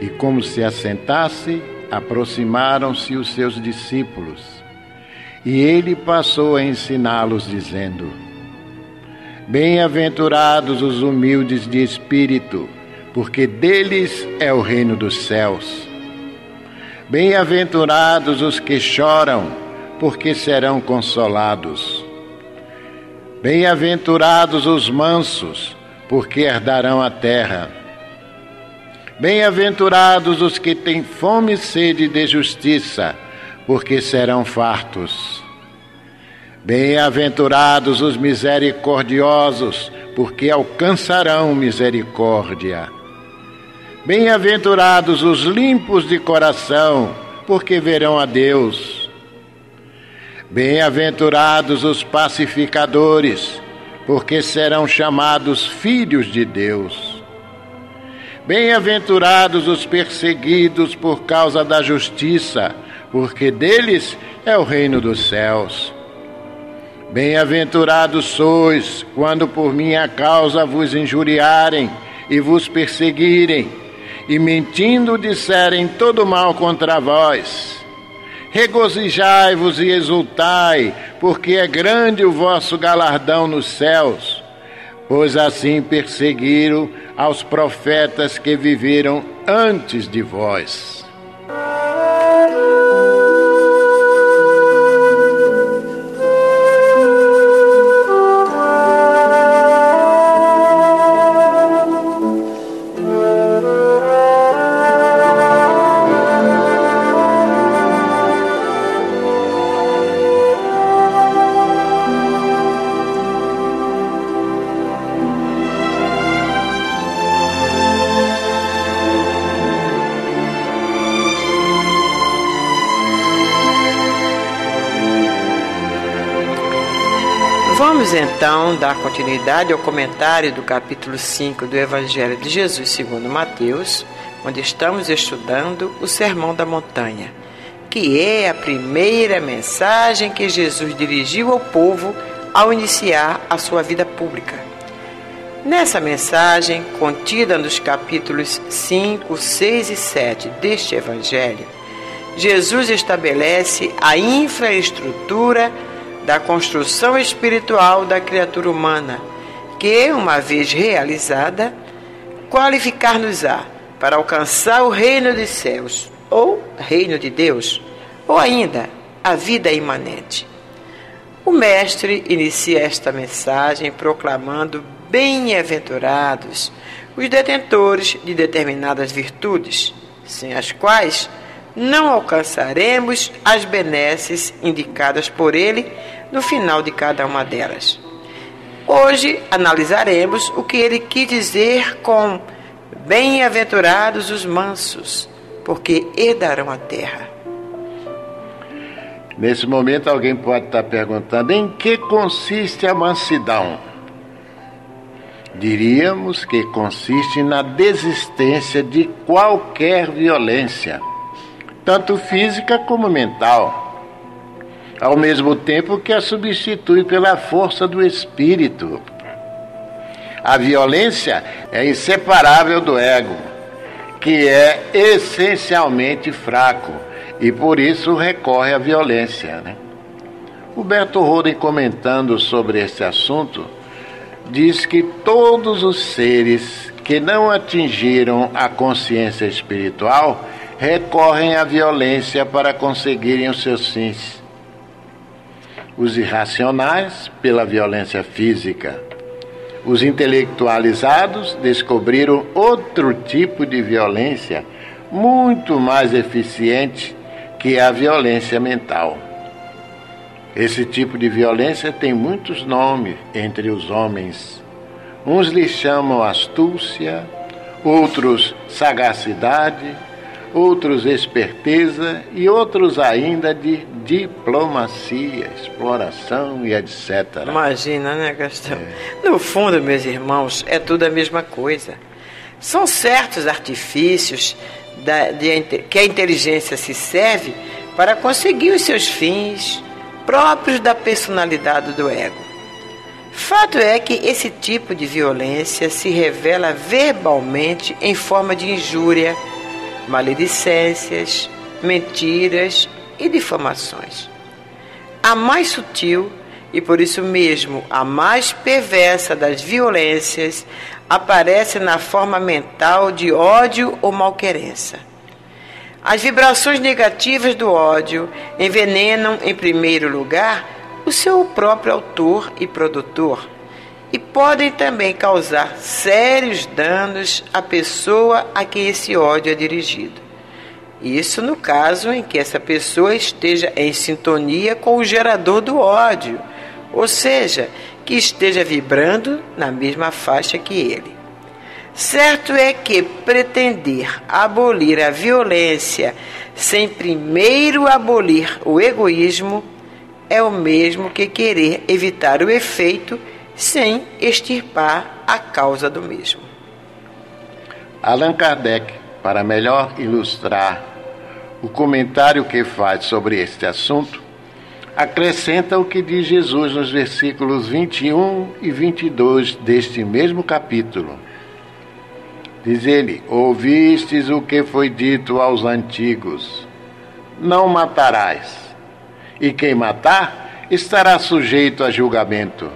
e, como se assentasse, aproximaram-se os seus discípulos. E ele passou a ensiná-los, dizendo: Bem-aventurados os humildes de espírito, porque deles é o reino dos céus. Bem-aventurados os que choram, porque serão consolados. Bem-aventurados os mansos, porque herdarão a terra. Bem-aventurados os que têm fome e sede de justiça, porque serão fartos. Bem-aventurados os misericordiosos, porque alcançarão misericórdia. Bem-aventurados os limpos de coração, porque verão a Deus. Bem-aventurados os pacificadores, porque serão chamados filhos de Deus. Bem-aventurados os perseguidos por causa da justiça, porque deles é o reino dos céus. Bem-aventurados sois quando por minha causa vos injuriarem e vos perseguirem, e mentindo disserem todo mal contra vós. Regozijai-vos e exultai, porque é grande o vosso galardão nos céus. Pois assim perseguiram aos profetas que viveram antes de vós. Vamos então dar continuidade ao comentário do capítulo 5 do Evangelho de Jesus segundo Mateus, onde estamos estudando o Sermão da Montanha, que é a primeira mensagem que Jesus dirigiu ao povo ao iniciar a sua vida pública. Nessa mensagem, contida nos capítulos 5, 6 e 7 deste Evangelho, Jesus estabelece a infraestrutura da construção espiritual da criatura humana, que, uma vez realizada, qualificar-nos-á para alcançar o reino dos céus, ou reino de Deus, ou ainda a vida imanente. O Mestre inicia esta mensagem proclamando bem-aventurados os detentores de determinadas virtudes, sem as quais não alcançaremos as benesses indicadas por ele no final de cada uma delas. Hoje analisaremos o que ele quis dizer com Bem-aventurados os mansos, porque herdarão a terra. Nesse momento, alguém pode estar perguntando: em que consiste a mansidão? Diríamos que consiste na desistência de qualquer violência, tanto física como mental ao mesmo tempo que a substitui pela força do espírito. A violência é inseparável do ego, que é essencialmente fraco e por isso recorre à violência. Né? Roberto Roden, comentando sobre esse assunto, diz que todos os seres que não atingiram a consciência espiritual recorrem à violência para conseguirem os seus fins os irracionais pela violência física. Os intelectualizados descobriram outro tipo de violência muito mais eficiente que a violência mental. Esse tipo de violência tem muitos nomes entre os homens. Uns lhe chamam astúcia, outros sagacidade, outros esperteza e outros ainda de diplomacia, exploração e etc. Imagina, né, Gastão? É. No fundo, meus irmãos, é tudo a mesma coisa. São certos artifícios da, de, que a inteligência se serve para conseguir os seus fins próprios da personalidade do ego. Fato é que esse tipo de violência se revela verbalmente em forma de injúria maledicências, mentiras e difamações. A mais sutil e por isso mesmo a mais perversa das violências aparece na forma mental de ódio ou malquerença. As vibrações negativas do ódio envenenam, em primeiro lugar, o seu próprio autor e produtor e podem também causar sérios danos à pessoa a quem esse ódio é dirigido. Isso no caso em que essa pessoa esteja em sintonia com o gerador do ódio, ou seja, que esteja vibrando na mesma faixa que ele. Certo é que pretender abolir a violência sem primeiro abolir o egoísmo é o mesmo que querer evitar o efeito sem extirpar a causa do mesmo. Allan Kardec, para melhor ilustrar o comentário que faz sobre este assunto, acrescenta o que diz Jesus nos versículos 21 e 22 deste mesmo capítulo. Diz ele: Ouvistes o que foi dito aos antigos: não matarás. E quem matar estará sujeito a julgamento.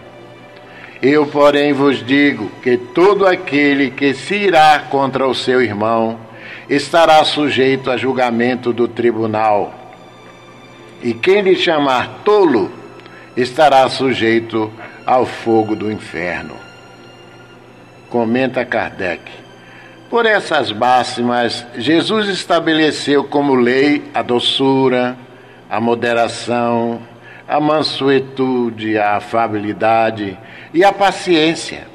Eu, porém, vos digo que todo aquele que se irá contra o seu irmão estará sujeito a julgamento do tribunal. E quem lhe chamar tolo estará sujeito ao fogo do inferno. Comenta Kardec. Por essas máximas, Jesus estabeleceu como lei a doçura, a moderação, a mansuetude, a afabilidade e a paciência.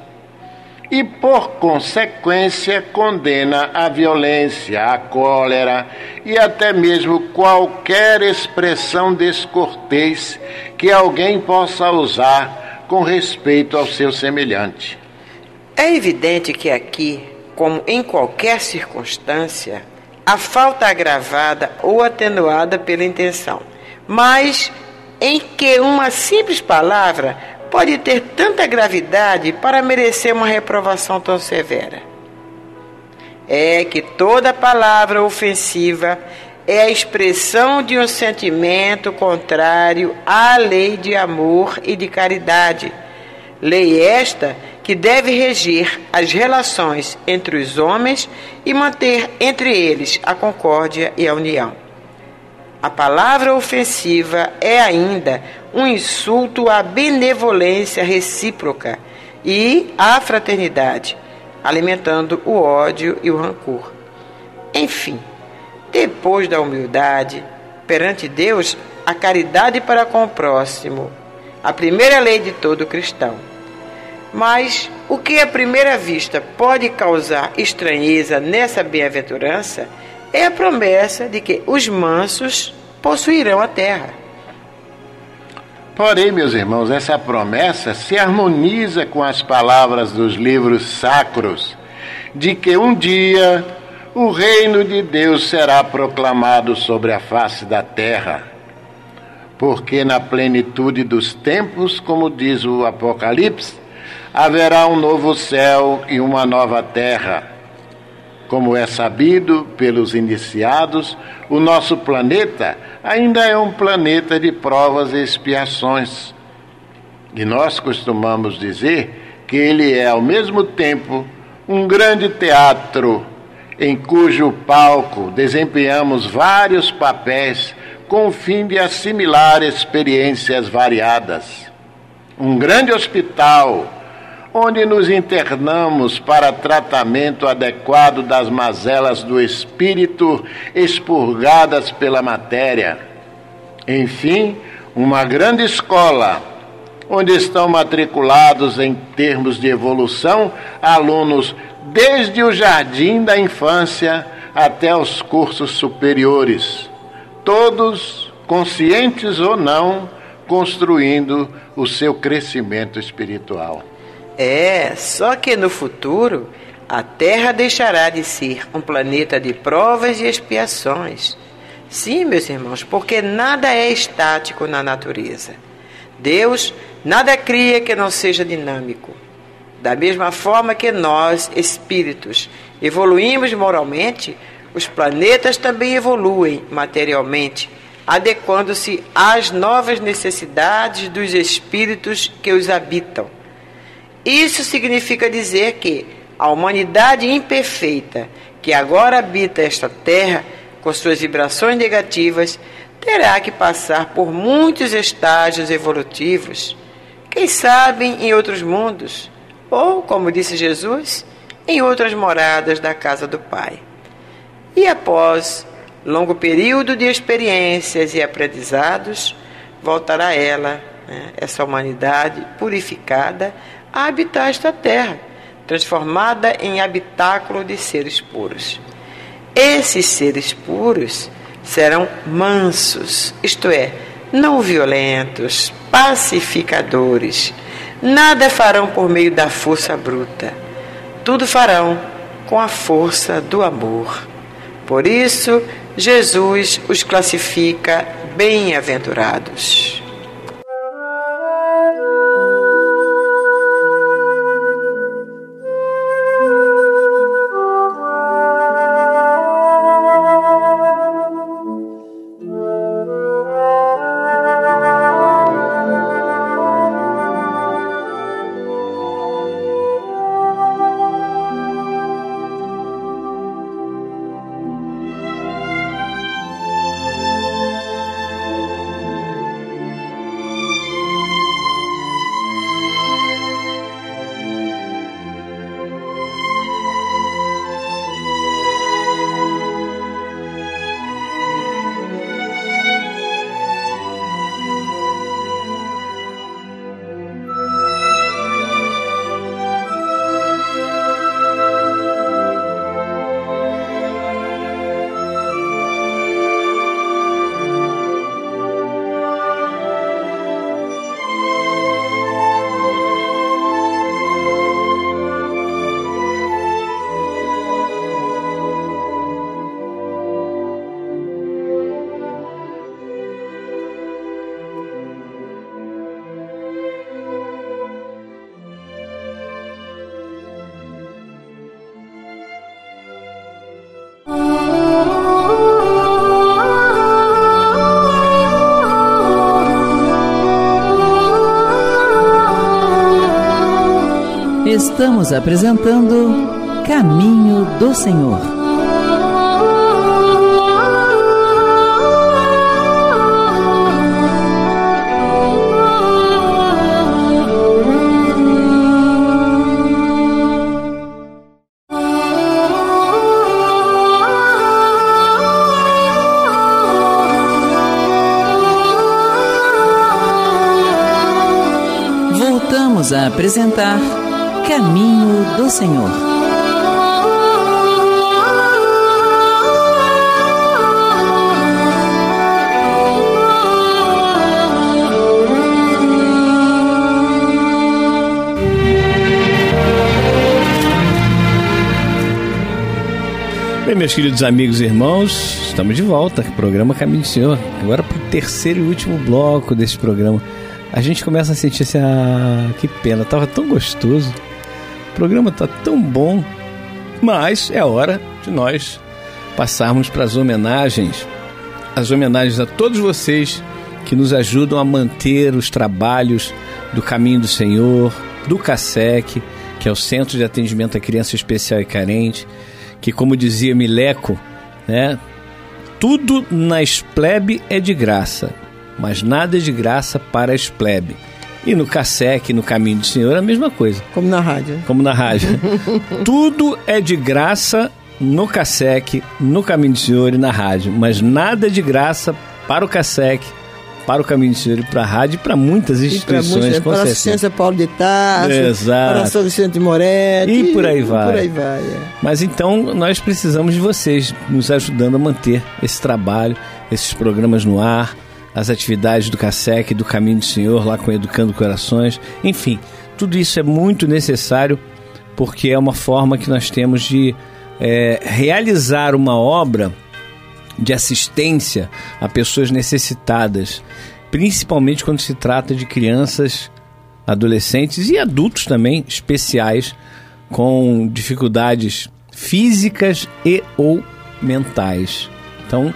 E, por consequência, condena a violência, a cólera e até mesmo qualquer expressão descortês que alguém possa usar com respeito ao seu semelhante. É evidente que aqui, como em qualquer circunstância, a falta agravada ou atenuada pela intenção, mas em que uma simples palavra pode ter tanta gravidade para merecer uma reprovação tão severa. É que toda palavra ofensiva é a expressão de um sentimento contrário à lei de amor e de caridade. Lei esta que deve reger as relações entre os homens e manter entre eles a concórdia e a união. A palavra ofensiva é ainda um insulto à benevolência recíproca e à fraternidade, alimentando o ódio e o rancor. Enfim, depois da humildade, perante Deus, a caridade para com o próximo, a primeira lei de todo cristão mas o que à primeira vista pode causar estranheza nessa bem-aventurança é a promessa de que os mansos possuirão a terra. Porém, meus irmãos, essa promessa se harmoniza com as palavras dos livros sacros de que um dia o reino de Deus será proclamado sobre a face da terra. Porque na plenitude dos tempos, como diz o Apocalipse, haverá um novo céu e uma nova terra. Como é sabido pelos iniciados, o nosso planeta ainda é um planeta de provas e expiações. E nós costumamos dizer que ele é, ao mesmo tempo, um grande teatro em cujo palco desempenhamos vários papéis com o fim de assimilar experiências variadas. Um grande hospital onde nos internamos para tratamento adequado das mazelas do espírito expurgadas pela matéria. Enfim, uma grande escola, onde estão matriculados em termos de evolução alunos desde o jardim da infância até os cursos superiores, todos, conscientes ou não, construindo o seu crescimento espiritual. É, só que no futuro a Terra deixará de ser um planeta de provas e expiações. Sim, meus irmãos, porque nada é estático na natureza. Deus nada cria que não seja dinâmico. Da mesma forma que nós, espíritos, evoluímos moralmente, os planetas também evoluem materialmente, adequando-se às novas necessidades dos espíritos que os habitam. Isso significa dizer que a humanidade imperfeita que agora habita esta terra, com suas vibrações negativas, terá que passar por muitos estágios evolutivos, quem sabe em outros mundos, ou, como disse Jesus, em outras moradas da casa do Pai. E após longo período de experiências e aprendizados, voltará ela, né, essa humanidade purificada, a habitar esta terra, transformada em habitáculo de seres puros. Esses seres puros serão mansos, isto é, não violentos, pacificadores. Nada farão por meio da força bruta. Tudo farão com a força do amor. Por isso, Jesus os classifica bem-aventurados. Estamos apresentando Caminho do Senhor. Voltamos a apresentar Caminho do Senhor. Bem, meus queridos amigos e irmãos, estamos de volta. Programa Caminho do Senhor. Agora para o terceiro e último bloco desse programa. A gente começa a sentir assim, ah, que pena, tava tão gostoso. O programa tá tão bom. Mas é hora de nós passarmos para as homenagens. As homenagens a todos vocês que nos ajudam a manter os trabalhos do Caminho do Senhor, do CASEC, que é o Centro de Atendimento à Criança Especial e Carente, que como dizia Mileco, né, tudo na Esplebe é de graça, mas nada é de graça para a Esplebe. E no CASEC, no Caminho do Senhor, a mesma coisa. Como na rádio. Como na rádio. tudo é de graça no CASEC, no Caminho do Senhor e na rádio, mas nada é de graça para o CASEC, para o Caminho do Senhor e para a rádio e para muitas instituições, e para, muitas, com para a. Ciência Paulo de Tarso, Exato. para São Vicente Moretti. E por aí vai. Por aí vai. é. Mas então nós precisamos de vocês nos ajudando a manter esse trabalho, esses programas no ar, as atividades do CASEC, do Caminho do Senhor, lá com Educando Corações. Enfim, tudo isso é muito necessário porque é uma forma que nós temos de é, realizar uma obra de assistência a pessoas necessitadas, principalmente quando se trata de crianças, adolescentes e adultos também especiais com dificuldades físicas e ou mentais. Então,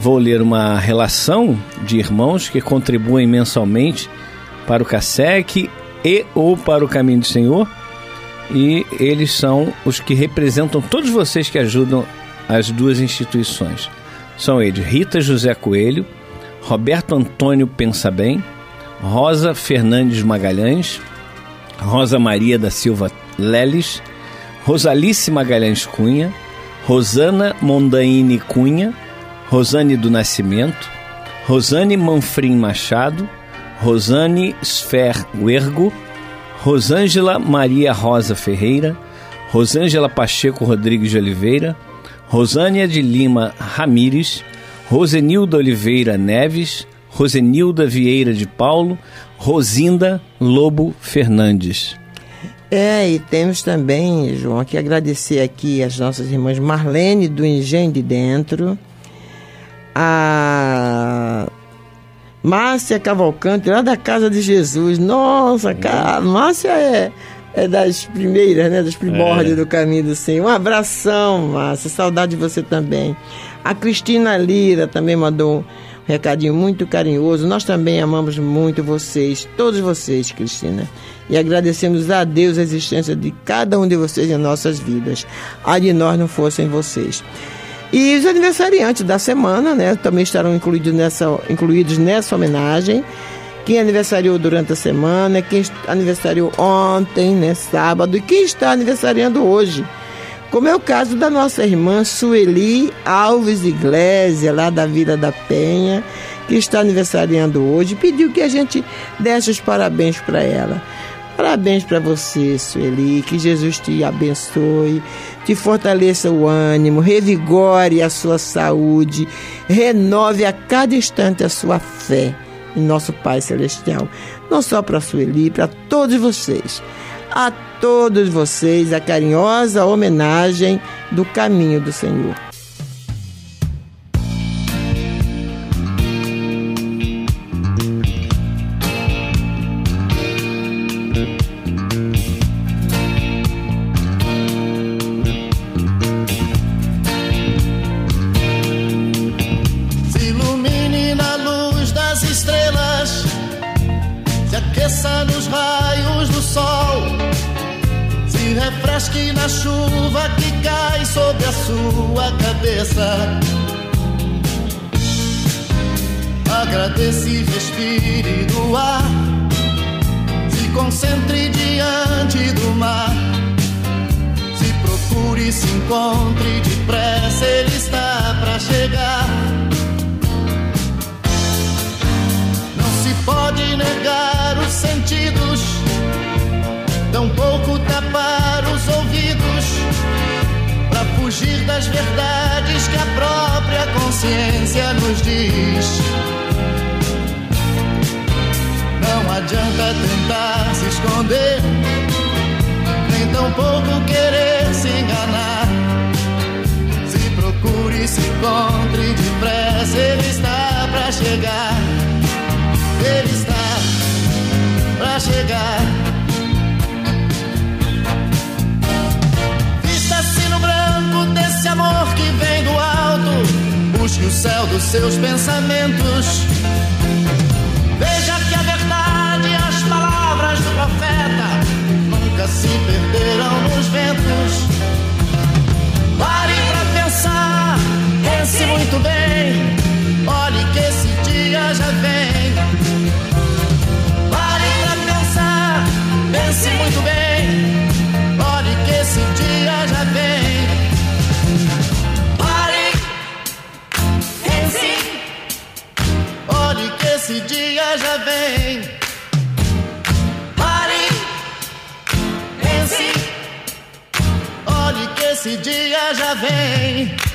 vou ler uma relação de irmãos que contribuem mensalmente para o CASEC e ou para o Caminho do Senhor. E eles são os que representam todos vocês que ajudam as duas instituições. São eles Rita José Coelho, Roberto Antônio Pensa Bem, Rosa Fernandes Magalhães, Rosa Maria da Silva Leles, Rosalice Magalhães Cunha, Rosana Mondaini Cunha, Rosane do Nascimento, Rosane Manfrim Machado, Rosane Sfer Huergo, Rosângela Maria Rosa Ferreira, Rosângela Pacheco Rodrigues de Oliveira, Rosânia de Lima Ramires, Rosenilda Oliveira Neves, Rosenilda Vieira de Paulo, Rosinda Lobo Fernandes. É, e temos também, João, que agradecer aqui as nossas irmãs Marlene do Engenho de Dentro, a Márcia Cavalcante, lá da Casa de Jesus. Nossa, cara, Márcia é, é das primeiras, né? Das primórdios É. do caminho do Senhor. Um abração, Márcia. Saudade de você também. A Cristina Lira também mandou um recadinho muito carinhoso. Nós também amamos muito vocês, todos vocês, Cristina. E agradecemos a Deus a existência de cada um de vocês em nossas vidas. A de nós não fossem vocês. E os aniversariantes da semana, né, também estarão incluídos nessa, incluídos nessa homenagem. Quem aniversariou durante a semana, quem aniversariou ontem, né, sábado, e quem está aniversariando hoje. Como é o caso da nossa irmã Sueli Alves Iglésia, lá da Vila da Penha, que está aniversariando hoje, pediu que a gente desse os parabéns para ela. Parabéns para você, Sueli, que Jesus te abençoe, te fortaleça o ânimo, revigore a sua saúde, renove a cada instante a sua fé em nosso Pai Celestial. Não só para Sueli, para todos vocês. A todos vocês a carinhosa homenagem do caminho do Senhor. Esse dia já vem. Pare, pense. Olhe que esse dia já vem.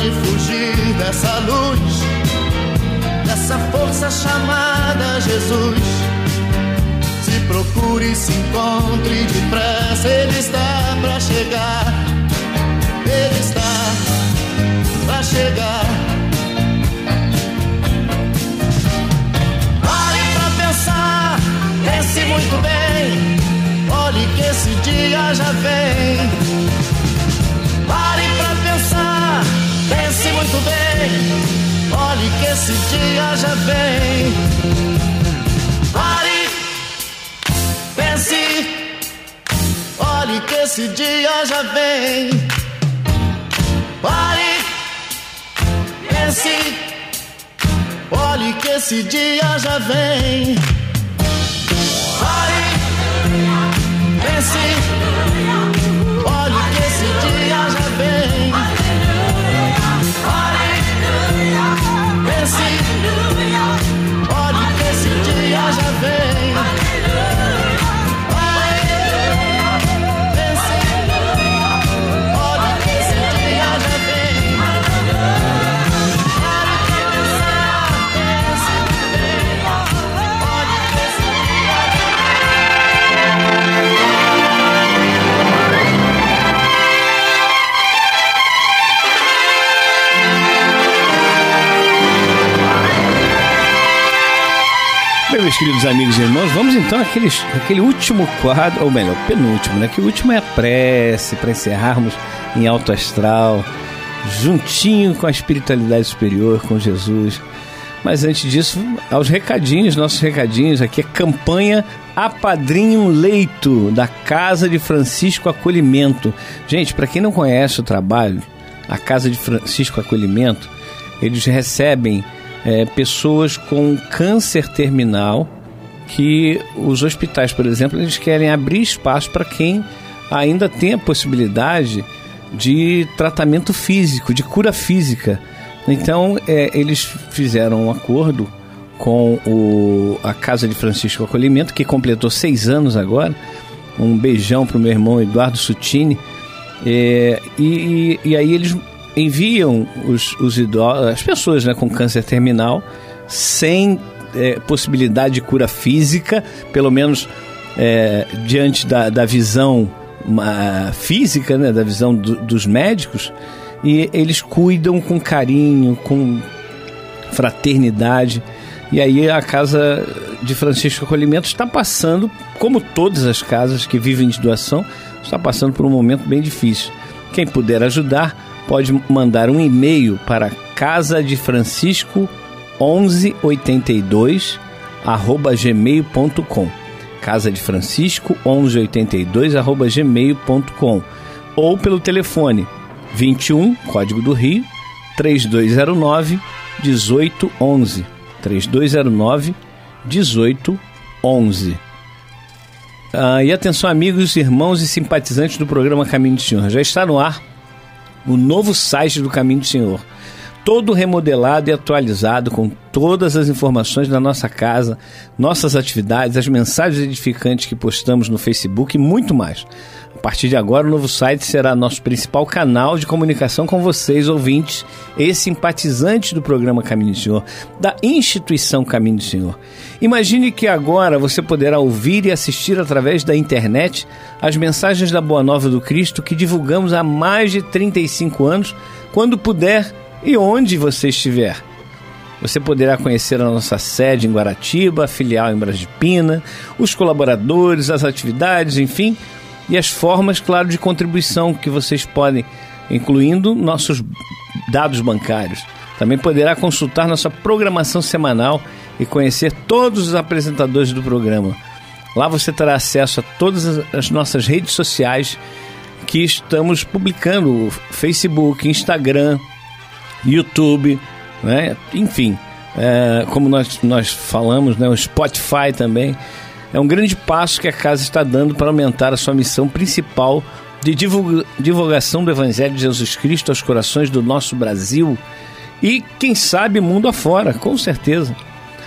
Pode fugir dessa luz, dessa força chamada Jesus. Se procure, se encontre depressa, ele está para chegar. Ele está pra chegar. Pare pra pensar, pense muito bem. Olhe que esse dia já vem. Muito bem. Olhe que esse dia já vem. Pare, pense. Olhe que esse dia já vem. Pare, pense, olhe que esse dia já vem. Pare, pense, meus queridos amigos e irmãos, vamos então àquele, àquele último quadro, ou melhor, penúltimo, né? Que o último é a prece, para encerrarmos em alto astral, juntinho com a espiritualidade superior, com Jesus. Mas antes disso, aos recadinhos, nossos recadinhos aqui, a campanha Apadrinho Leito, da Casa de Francisco Acolhimento. Gente, para quem não conhece o trabalho, a Casa de Francisco Acolhimento, eles recebem é, pessoas com câncer terminal que os hospitais, por exemplo, eles querem abrir espaço para quem ainda tem a possibilidade de tratamento físico, de cura física. Então, é, eles fizeram um acordo com o, a Casa de Francisco Acolhimento, que completou seis anos agora. Um beijão para o meu irmão Eduardo Sutini. É, e, e, e aí eles enviam os, os idosos, as pessoas né, com câncer terminal sem é, possibilidade de cura física, pelo menos é, diante da, da visão uma, física, né, da visão do, dos médicos, e eles cuidam com carinho, com fraternidade. E aí a casa de Francisco Acolhimento está passando, como todas as casas que vivem de doação, está passando por um momento bem difícil. Quem puder ajudar, pode mandar um e-mail para casa de Francisco 1182 arroba gmail.com casa de Francisco 1182 arroba gmail.com ou pelo telefone 21 código do Rio 3209 1811 3209 1811 ah, e atenção amigos, irmãos e simpatizantes do programa Caminho do Senhor. Já está no ar o novo site do Caminho do Senhor todo remodelado e atualizado com todas as informações da nossa casa, nossas atividades, as mensagens edificantes que postamos no Facebook e muito mais. A partir de agora, o novo site será nosso principal canal de comunicação com vocês, ouvintes e simpatizantes do programa Caminho do Senhor, da instituição Caminho do Senhor. Imagine que agora você poderá ouvir e assistir através da internet as mensagens da Boa Nova do Cristo que divulgamos há mais de 35 anos, quando puder e onde você estiver. Você poderá conhecer a nossa sede em Guaratiba, a filial em Brasipina, os colaboradores, as atividades, enfim, e as formas, claro, de contribuição que vocês podem, incluindo nossos dados bancários. Também poderá consultar nossa programação semanal e conhecer todos os apresentadores do programa. Lá você terá acesso a todas as nossas redes sociais que estamos publicando: Facebook, Instagram, YouTube, né? enfim, é, como nós, nós falamos, né? o Spotify também. É um grande passo que a casa está dando para aumentar a sua missão principal de divulgação do Evangelho de Jesus Cristo aos corações do nosso Brasil e, quem sabe, mundo afora, com certeza.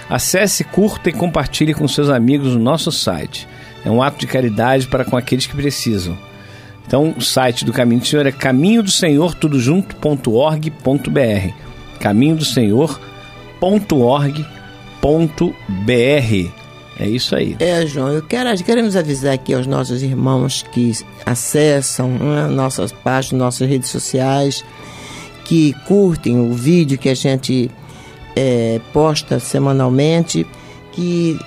Acesse, curta e compartilhe com seus amigos o nosso site. É um ato de caridade para com aqueles que precisam. Então, o site do Caminho do Senhor é caminho do Senhor tudo junto.org.br. Caminho do Senhor.org.br. É isso aí. É, João, eu quero, queremos avisar aqui aos nossos irmãos que acessam né, nossas páginas, nossas redes sociais, que curtem o vídeo que a gente é, posta semanalmente, que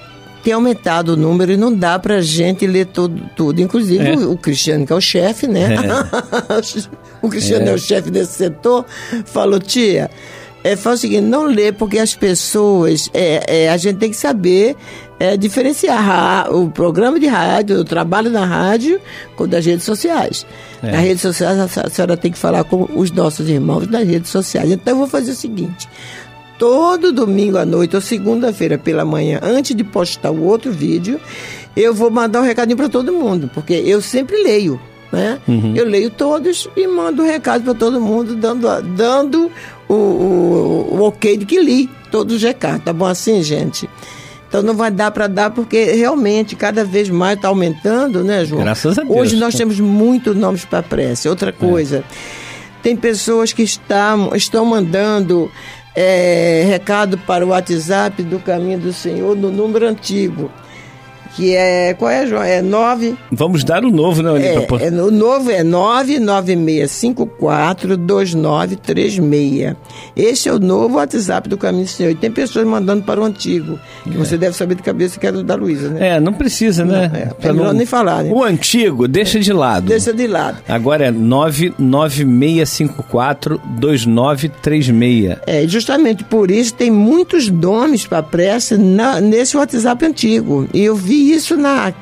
tem aumentado o número e não dá para a gente ler tudo. tudo. Inclusive é. o, o, Cristiano, que é o chefe, né? É. o Cristiano é. é. o chefe desse setor, falou, tia, é, fala o seguinte, não lê porque as pessoas, é, é, a gente tem que saber é, diferenciar o programa de rádio, o trabalho na rádio, com das redes sociais. É. Nas redes sociais, a senhora tem que falar com os nossos irmãos nas redes sociais. Então, eu vou fazer o seguinte: todo domingo à noite ou segunda-feira pela manhã, antes de postar o outro vídeo, eu vou mandar um recadinho para todo mundo, porque eu sempre leio. Né? Uhum. Eu leio todos e mando um recado para todo mundo, dando, dando o, o, o, ok de que li todos os recados. Tá bom assim, gente? Então não vai dar para dar porque realmente cada vez mais está aumentando, né, João? Graças a Deus. Hoje nós temos muitos nomes para prece. Outra coisa, é. tem pessoas que estão, estão mandando é, recado para o WhatsApp do Caminho do Senhor no número antigo. Que é. Qual é, João? É 9. Vamos dar o novo, né, é, é, O novo é 996542936. Este é o novo WhatsApp do Caminho do Senhor. E tem pessoas mandando para o antigo. Que é. você deve saber de cabeça que é do da Luísa, né? É, não precisa, né? Não, é, é melhor não... nem falar, né? O antigo, deixa de lado. Deixa de lado. Agora é 996542936. É, justamente por isso tem muitos nomes para prece na, nesse WhatsApp antigo. E eu vi isso na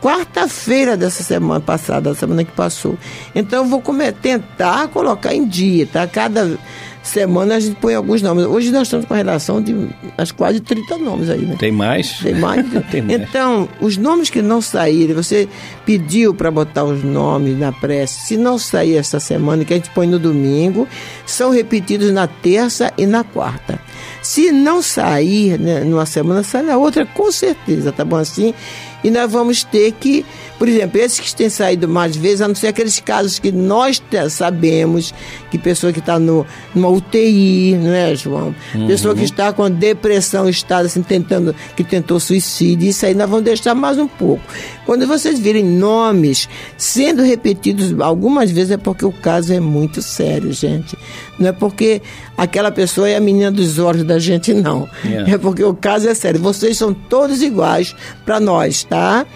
quarta-feira dessa semana passada, da semana que passou. Então eu vou comer, tentar colocar em dia, tá? Cada semana a gente põe alguns nomes. Hoje nós estamos com a relação de as quase 30 nomes aí, né? Tem mais? Tem mais? Tem mais. Então, os nomes que não saírem, você pediu para botar os nomes na prece, se não sair essa semana, que a gente põe no domingo, são repetidos na terça e na quarta. Se não sair né, numa semana, sai na outra, com certeza, tá bom assim? E nós vamos ter que, por exemplo, esses que têm saído mais vezes, a não ser aqueles casos que nós sabemos, que pessoa que está numa UTI, não é, João? Uhum. Pessoa que está com depressão, está assim, tentando, que tentou suicídio, isso aí nós vamos deixar mais um pouco. Quando vocês virem nomes sendo repetidos algumas vezes, é porque o caso é muito sério, gente. Não é porque aquela pessoa é a menina dos olhos da gente, não. Yeah. É porque o caso é sério. Vocês são todos iguais para nós, tá?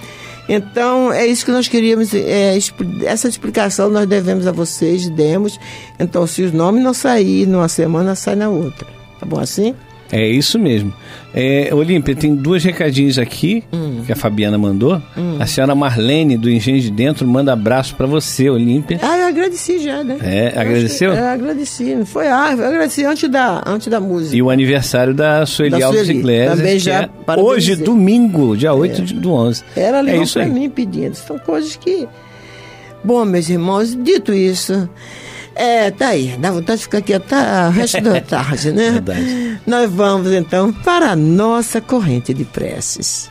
Então, é isso que nós queríamos, é, essa explicação nós devemos a vocês, demos. Então, se os nomes não saírem numa semana, sai na outra. Tá bom assim? É isso mesmo. É, Olímpia, tem dois recadinhos aqui hum. que a Fabiana mandou. Hum. A senhora Marlene, do Engenho de Dentro, manda abraço para você, Olímpia. Ah, eu agradeci já, né? É, agradeceu? é, agradeci. Foi, ah, eu agradeci antes da, antes da música. E o aniversário da Sueli da Alves Iglesias. Também já. É hoje, domingo, dia 8 é. do 11. Ela ligou é isso pra aí. mim pedindo. São coisas que... Bom, meus irmãos, dito isso... É, tá aí. Dá vontade de ficar aqui até o resto da tarde, né? Verdade. Nós vamos então para a nossa corrente de preces.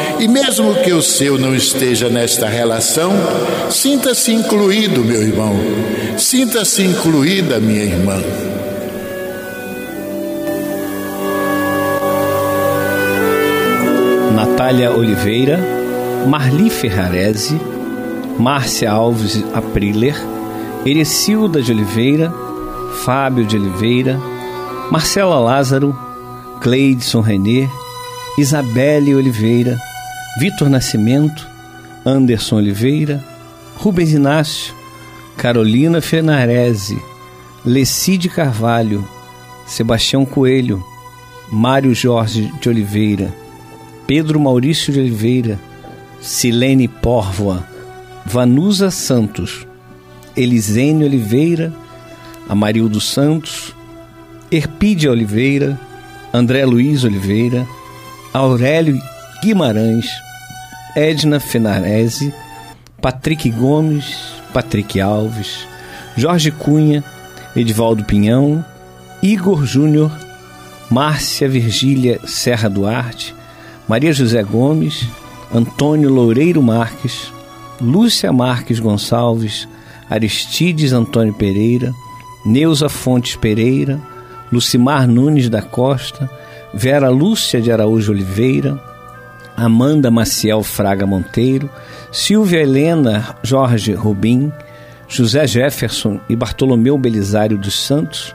e, mesmo que o seu não esteja nesta relação, sinta-se incluído, meu irmão, sinta-se incluída, minha irmã. Natália Oliveira, Marli Ferrarese, Márcia Alves Apriler, Erecilda de Oliveira, Fábio de Oliveira, Marcela Lázaro, Cleidson Renê, Isabelle Oliveira, Vitor Nascimento, Anderson Oliveira, Rubens Inácio, Carolina Fenarese, Lecide Carvalho, Sebastião Coelho, Mário Jorge de Oliveira, Pedro Maurício de Oliveira, Silene Pórvoa, Vanusa Santos, Elisene Oliveira, Amarildo Santos, Erpídia Oliveira, André Luiz Oliveira, Aurélio Guimarães, Edna Fenarese, Patrick Gomes, Patrick Alves, Jorge Cunha, Edivaldo Pinhão, Igor Júnior, Márcia Virgília Serra Duarte, Maria José Gomes, Antônio Loureiro Marques, Lúcia Marques Gonçalves, Aristides Antônio Pereira, Neuza Fontes Pereira, Lucimar Nunes da Costa, Vera Lúcia de Araújo Oliveira, Amanda Maciel Fraga Monteiro, Silvia Helena Jorge Rubim, José Jefferson e Bartolomeu Belisário dos Santos,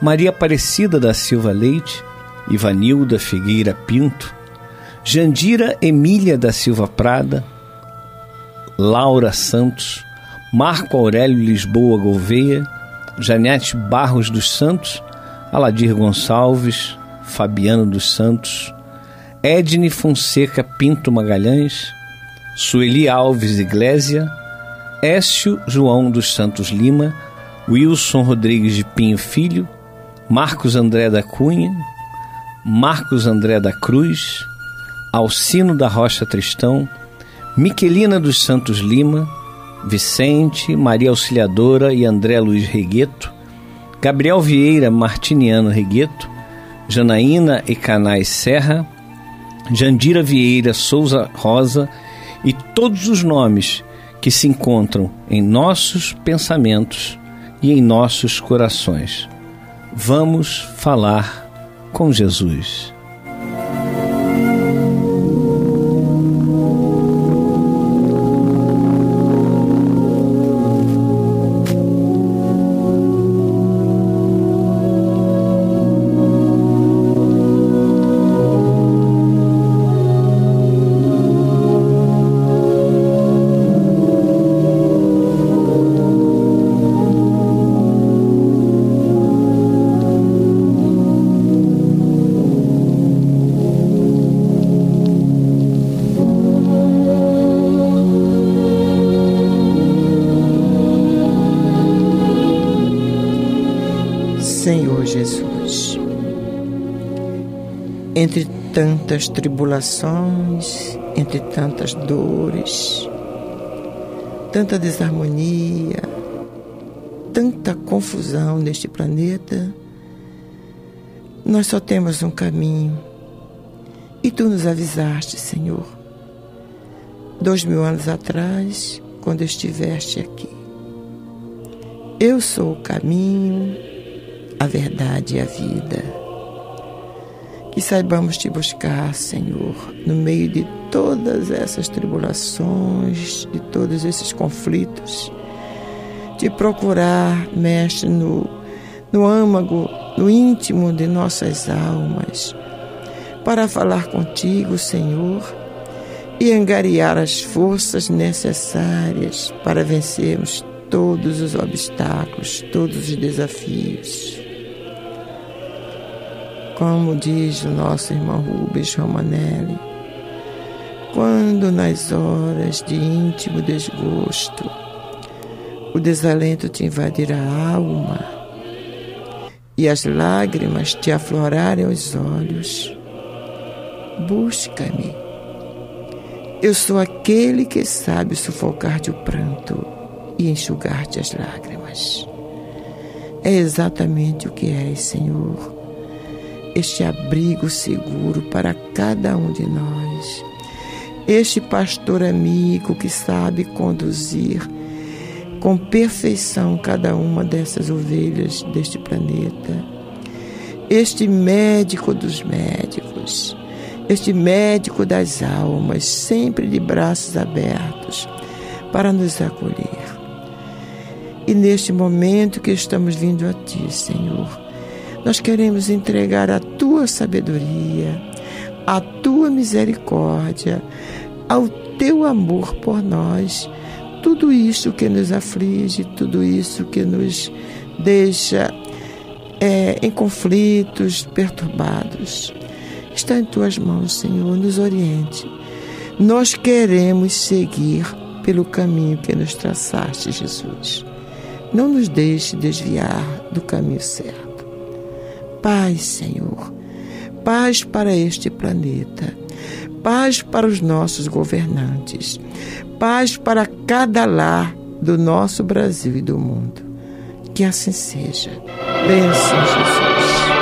Maria Aparecida da Silva Leite, Ivanilda Figueira Pinto, Jandira Emília da Silva Prada, Laura Santos, Marco Aurélio Lisboa Gouveia, Janete Barros dos Santos, Aladir Gonçalves, Fabiano dos Santos, Edne Fonseca Pinto Magalhães, Sueli Alves Iglésia, Écio João dos Santos Lima, Wilson Rodrigues de Pinho Filho, Marcos André da Cunha, Marcos André da Cruz, Alcino da Rocha Tristão, Miquelina dos Santos Lima, Vicente, Maria Auxiliadora e André Luiz Regueto, Gabriel Vieira Martiniano Regueto, Janaína e Canais Serra, Jandira Vieira Souza Rosa e todos os nomes que se encontram em nossos pensamentos e em nossos corações. Vamos falar com Jesus. Tantas tribulações, entre tantas dores, tanta desarmonia, tanta confusão neste planeta, nós só temos um caminho. E tu nos avisaste, Senhor, dois mil anos atrás, quando estiveste aqui. Eu sou o caminho, a verdade e a vida. Que saibamos te buscar, Senhor, no meio de todas essas tribulações, de todos esses conflitos. Te procurar, Mestre, no, no âmago, no íntimo de nossas almas, para falar contigo, Senhor, e angariar as forças necessárias para vencermos todos os obstáculos, todos os desafios. Como diz o nosso irmão Rubens Romanelli, quando nas horas de íntimo desgosto o desalento te invadir a alma e as lágrimas te aflorarem os olhos, busca-me. Eu sou aquele que sabe sufocar-te o pranto e enxugar-te as lágrimas. É exatamente o que és, Senhor este abrigo seguro para cada um de nós. Este pastor amigo que sabe conduzir com perfeição cada uma dessas ovelhas deste planeta. Este médico dos médicos, este médico das almas, sempre de braços abertos para nos acolher. E neste momento que estamos vindo a Ti, Senhor, nós queremos entregar a tua sabedoria, a tua misericórdia, ao teu amor por nós, tudo isso que nos aflige, tudo isso que nos deixa é, em conflitos, perturbados. Está em tuas mãos, Senhor, nos oriente. Nós queremos seguir pelo caminho que nos traçaste, Jesus. Não nos deixe desviar do caminho certo paz, Senhor. Paz para este planeta. Paz para os nossos governantes. Paz para cada lar do nosso Brasil e do mundo. Que assim seja. Bênção, Jesus.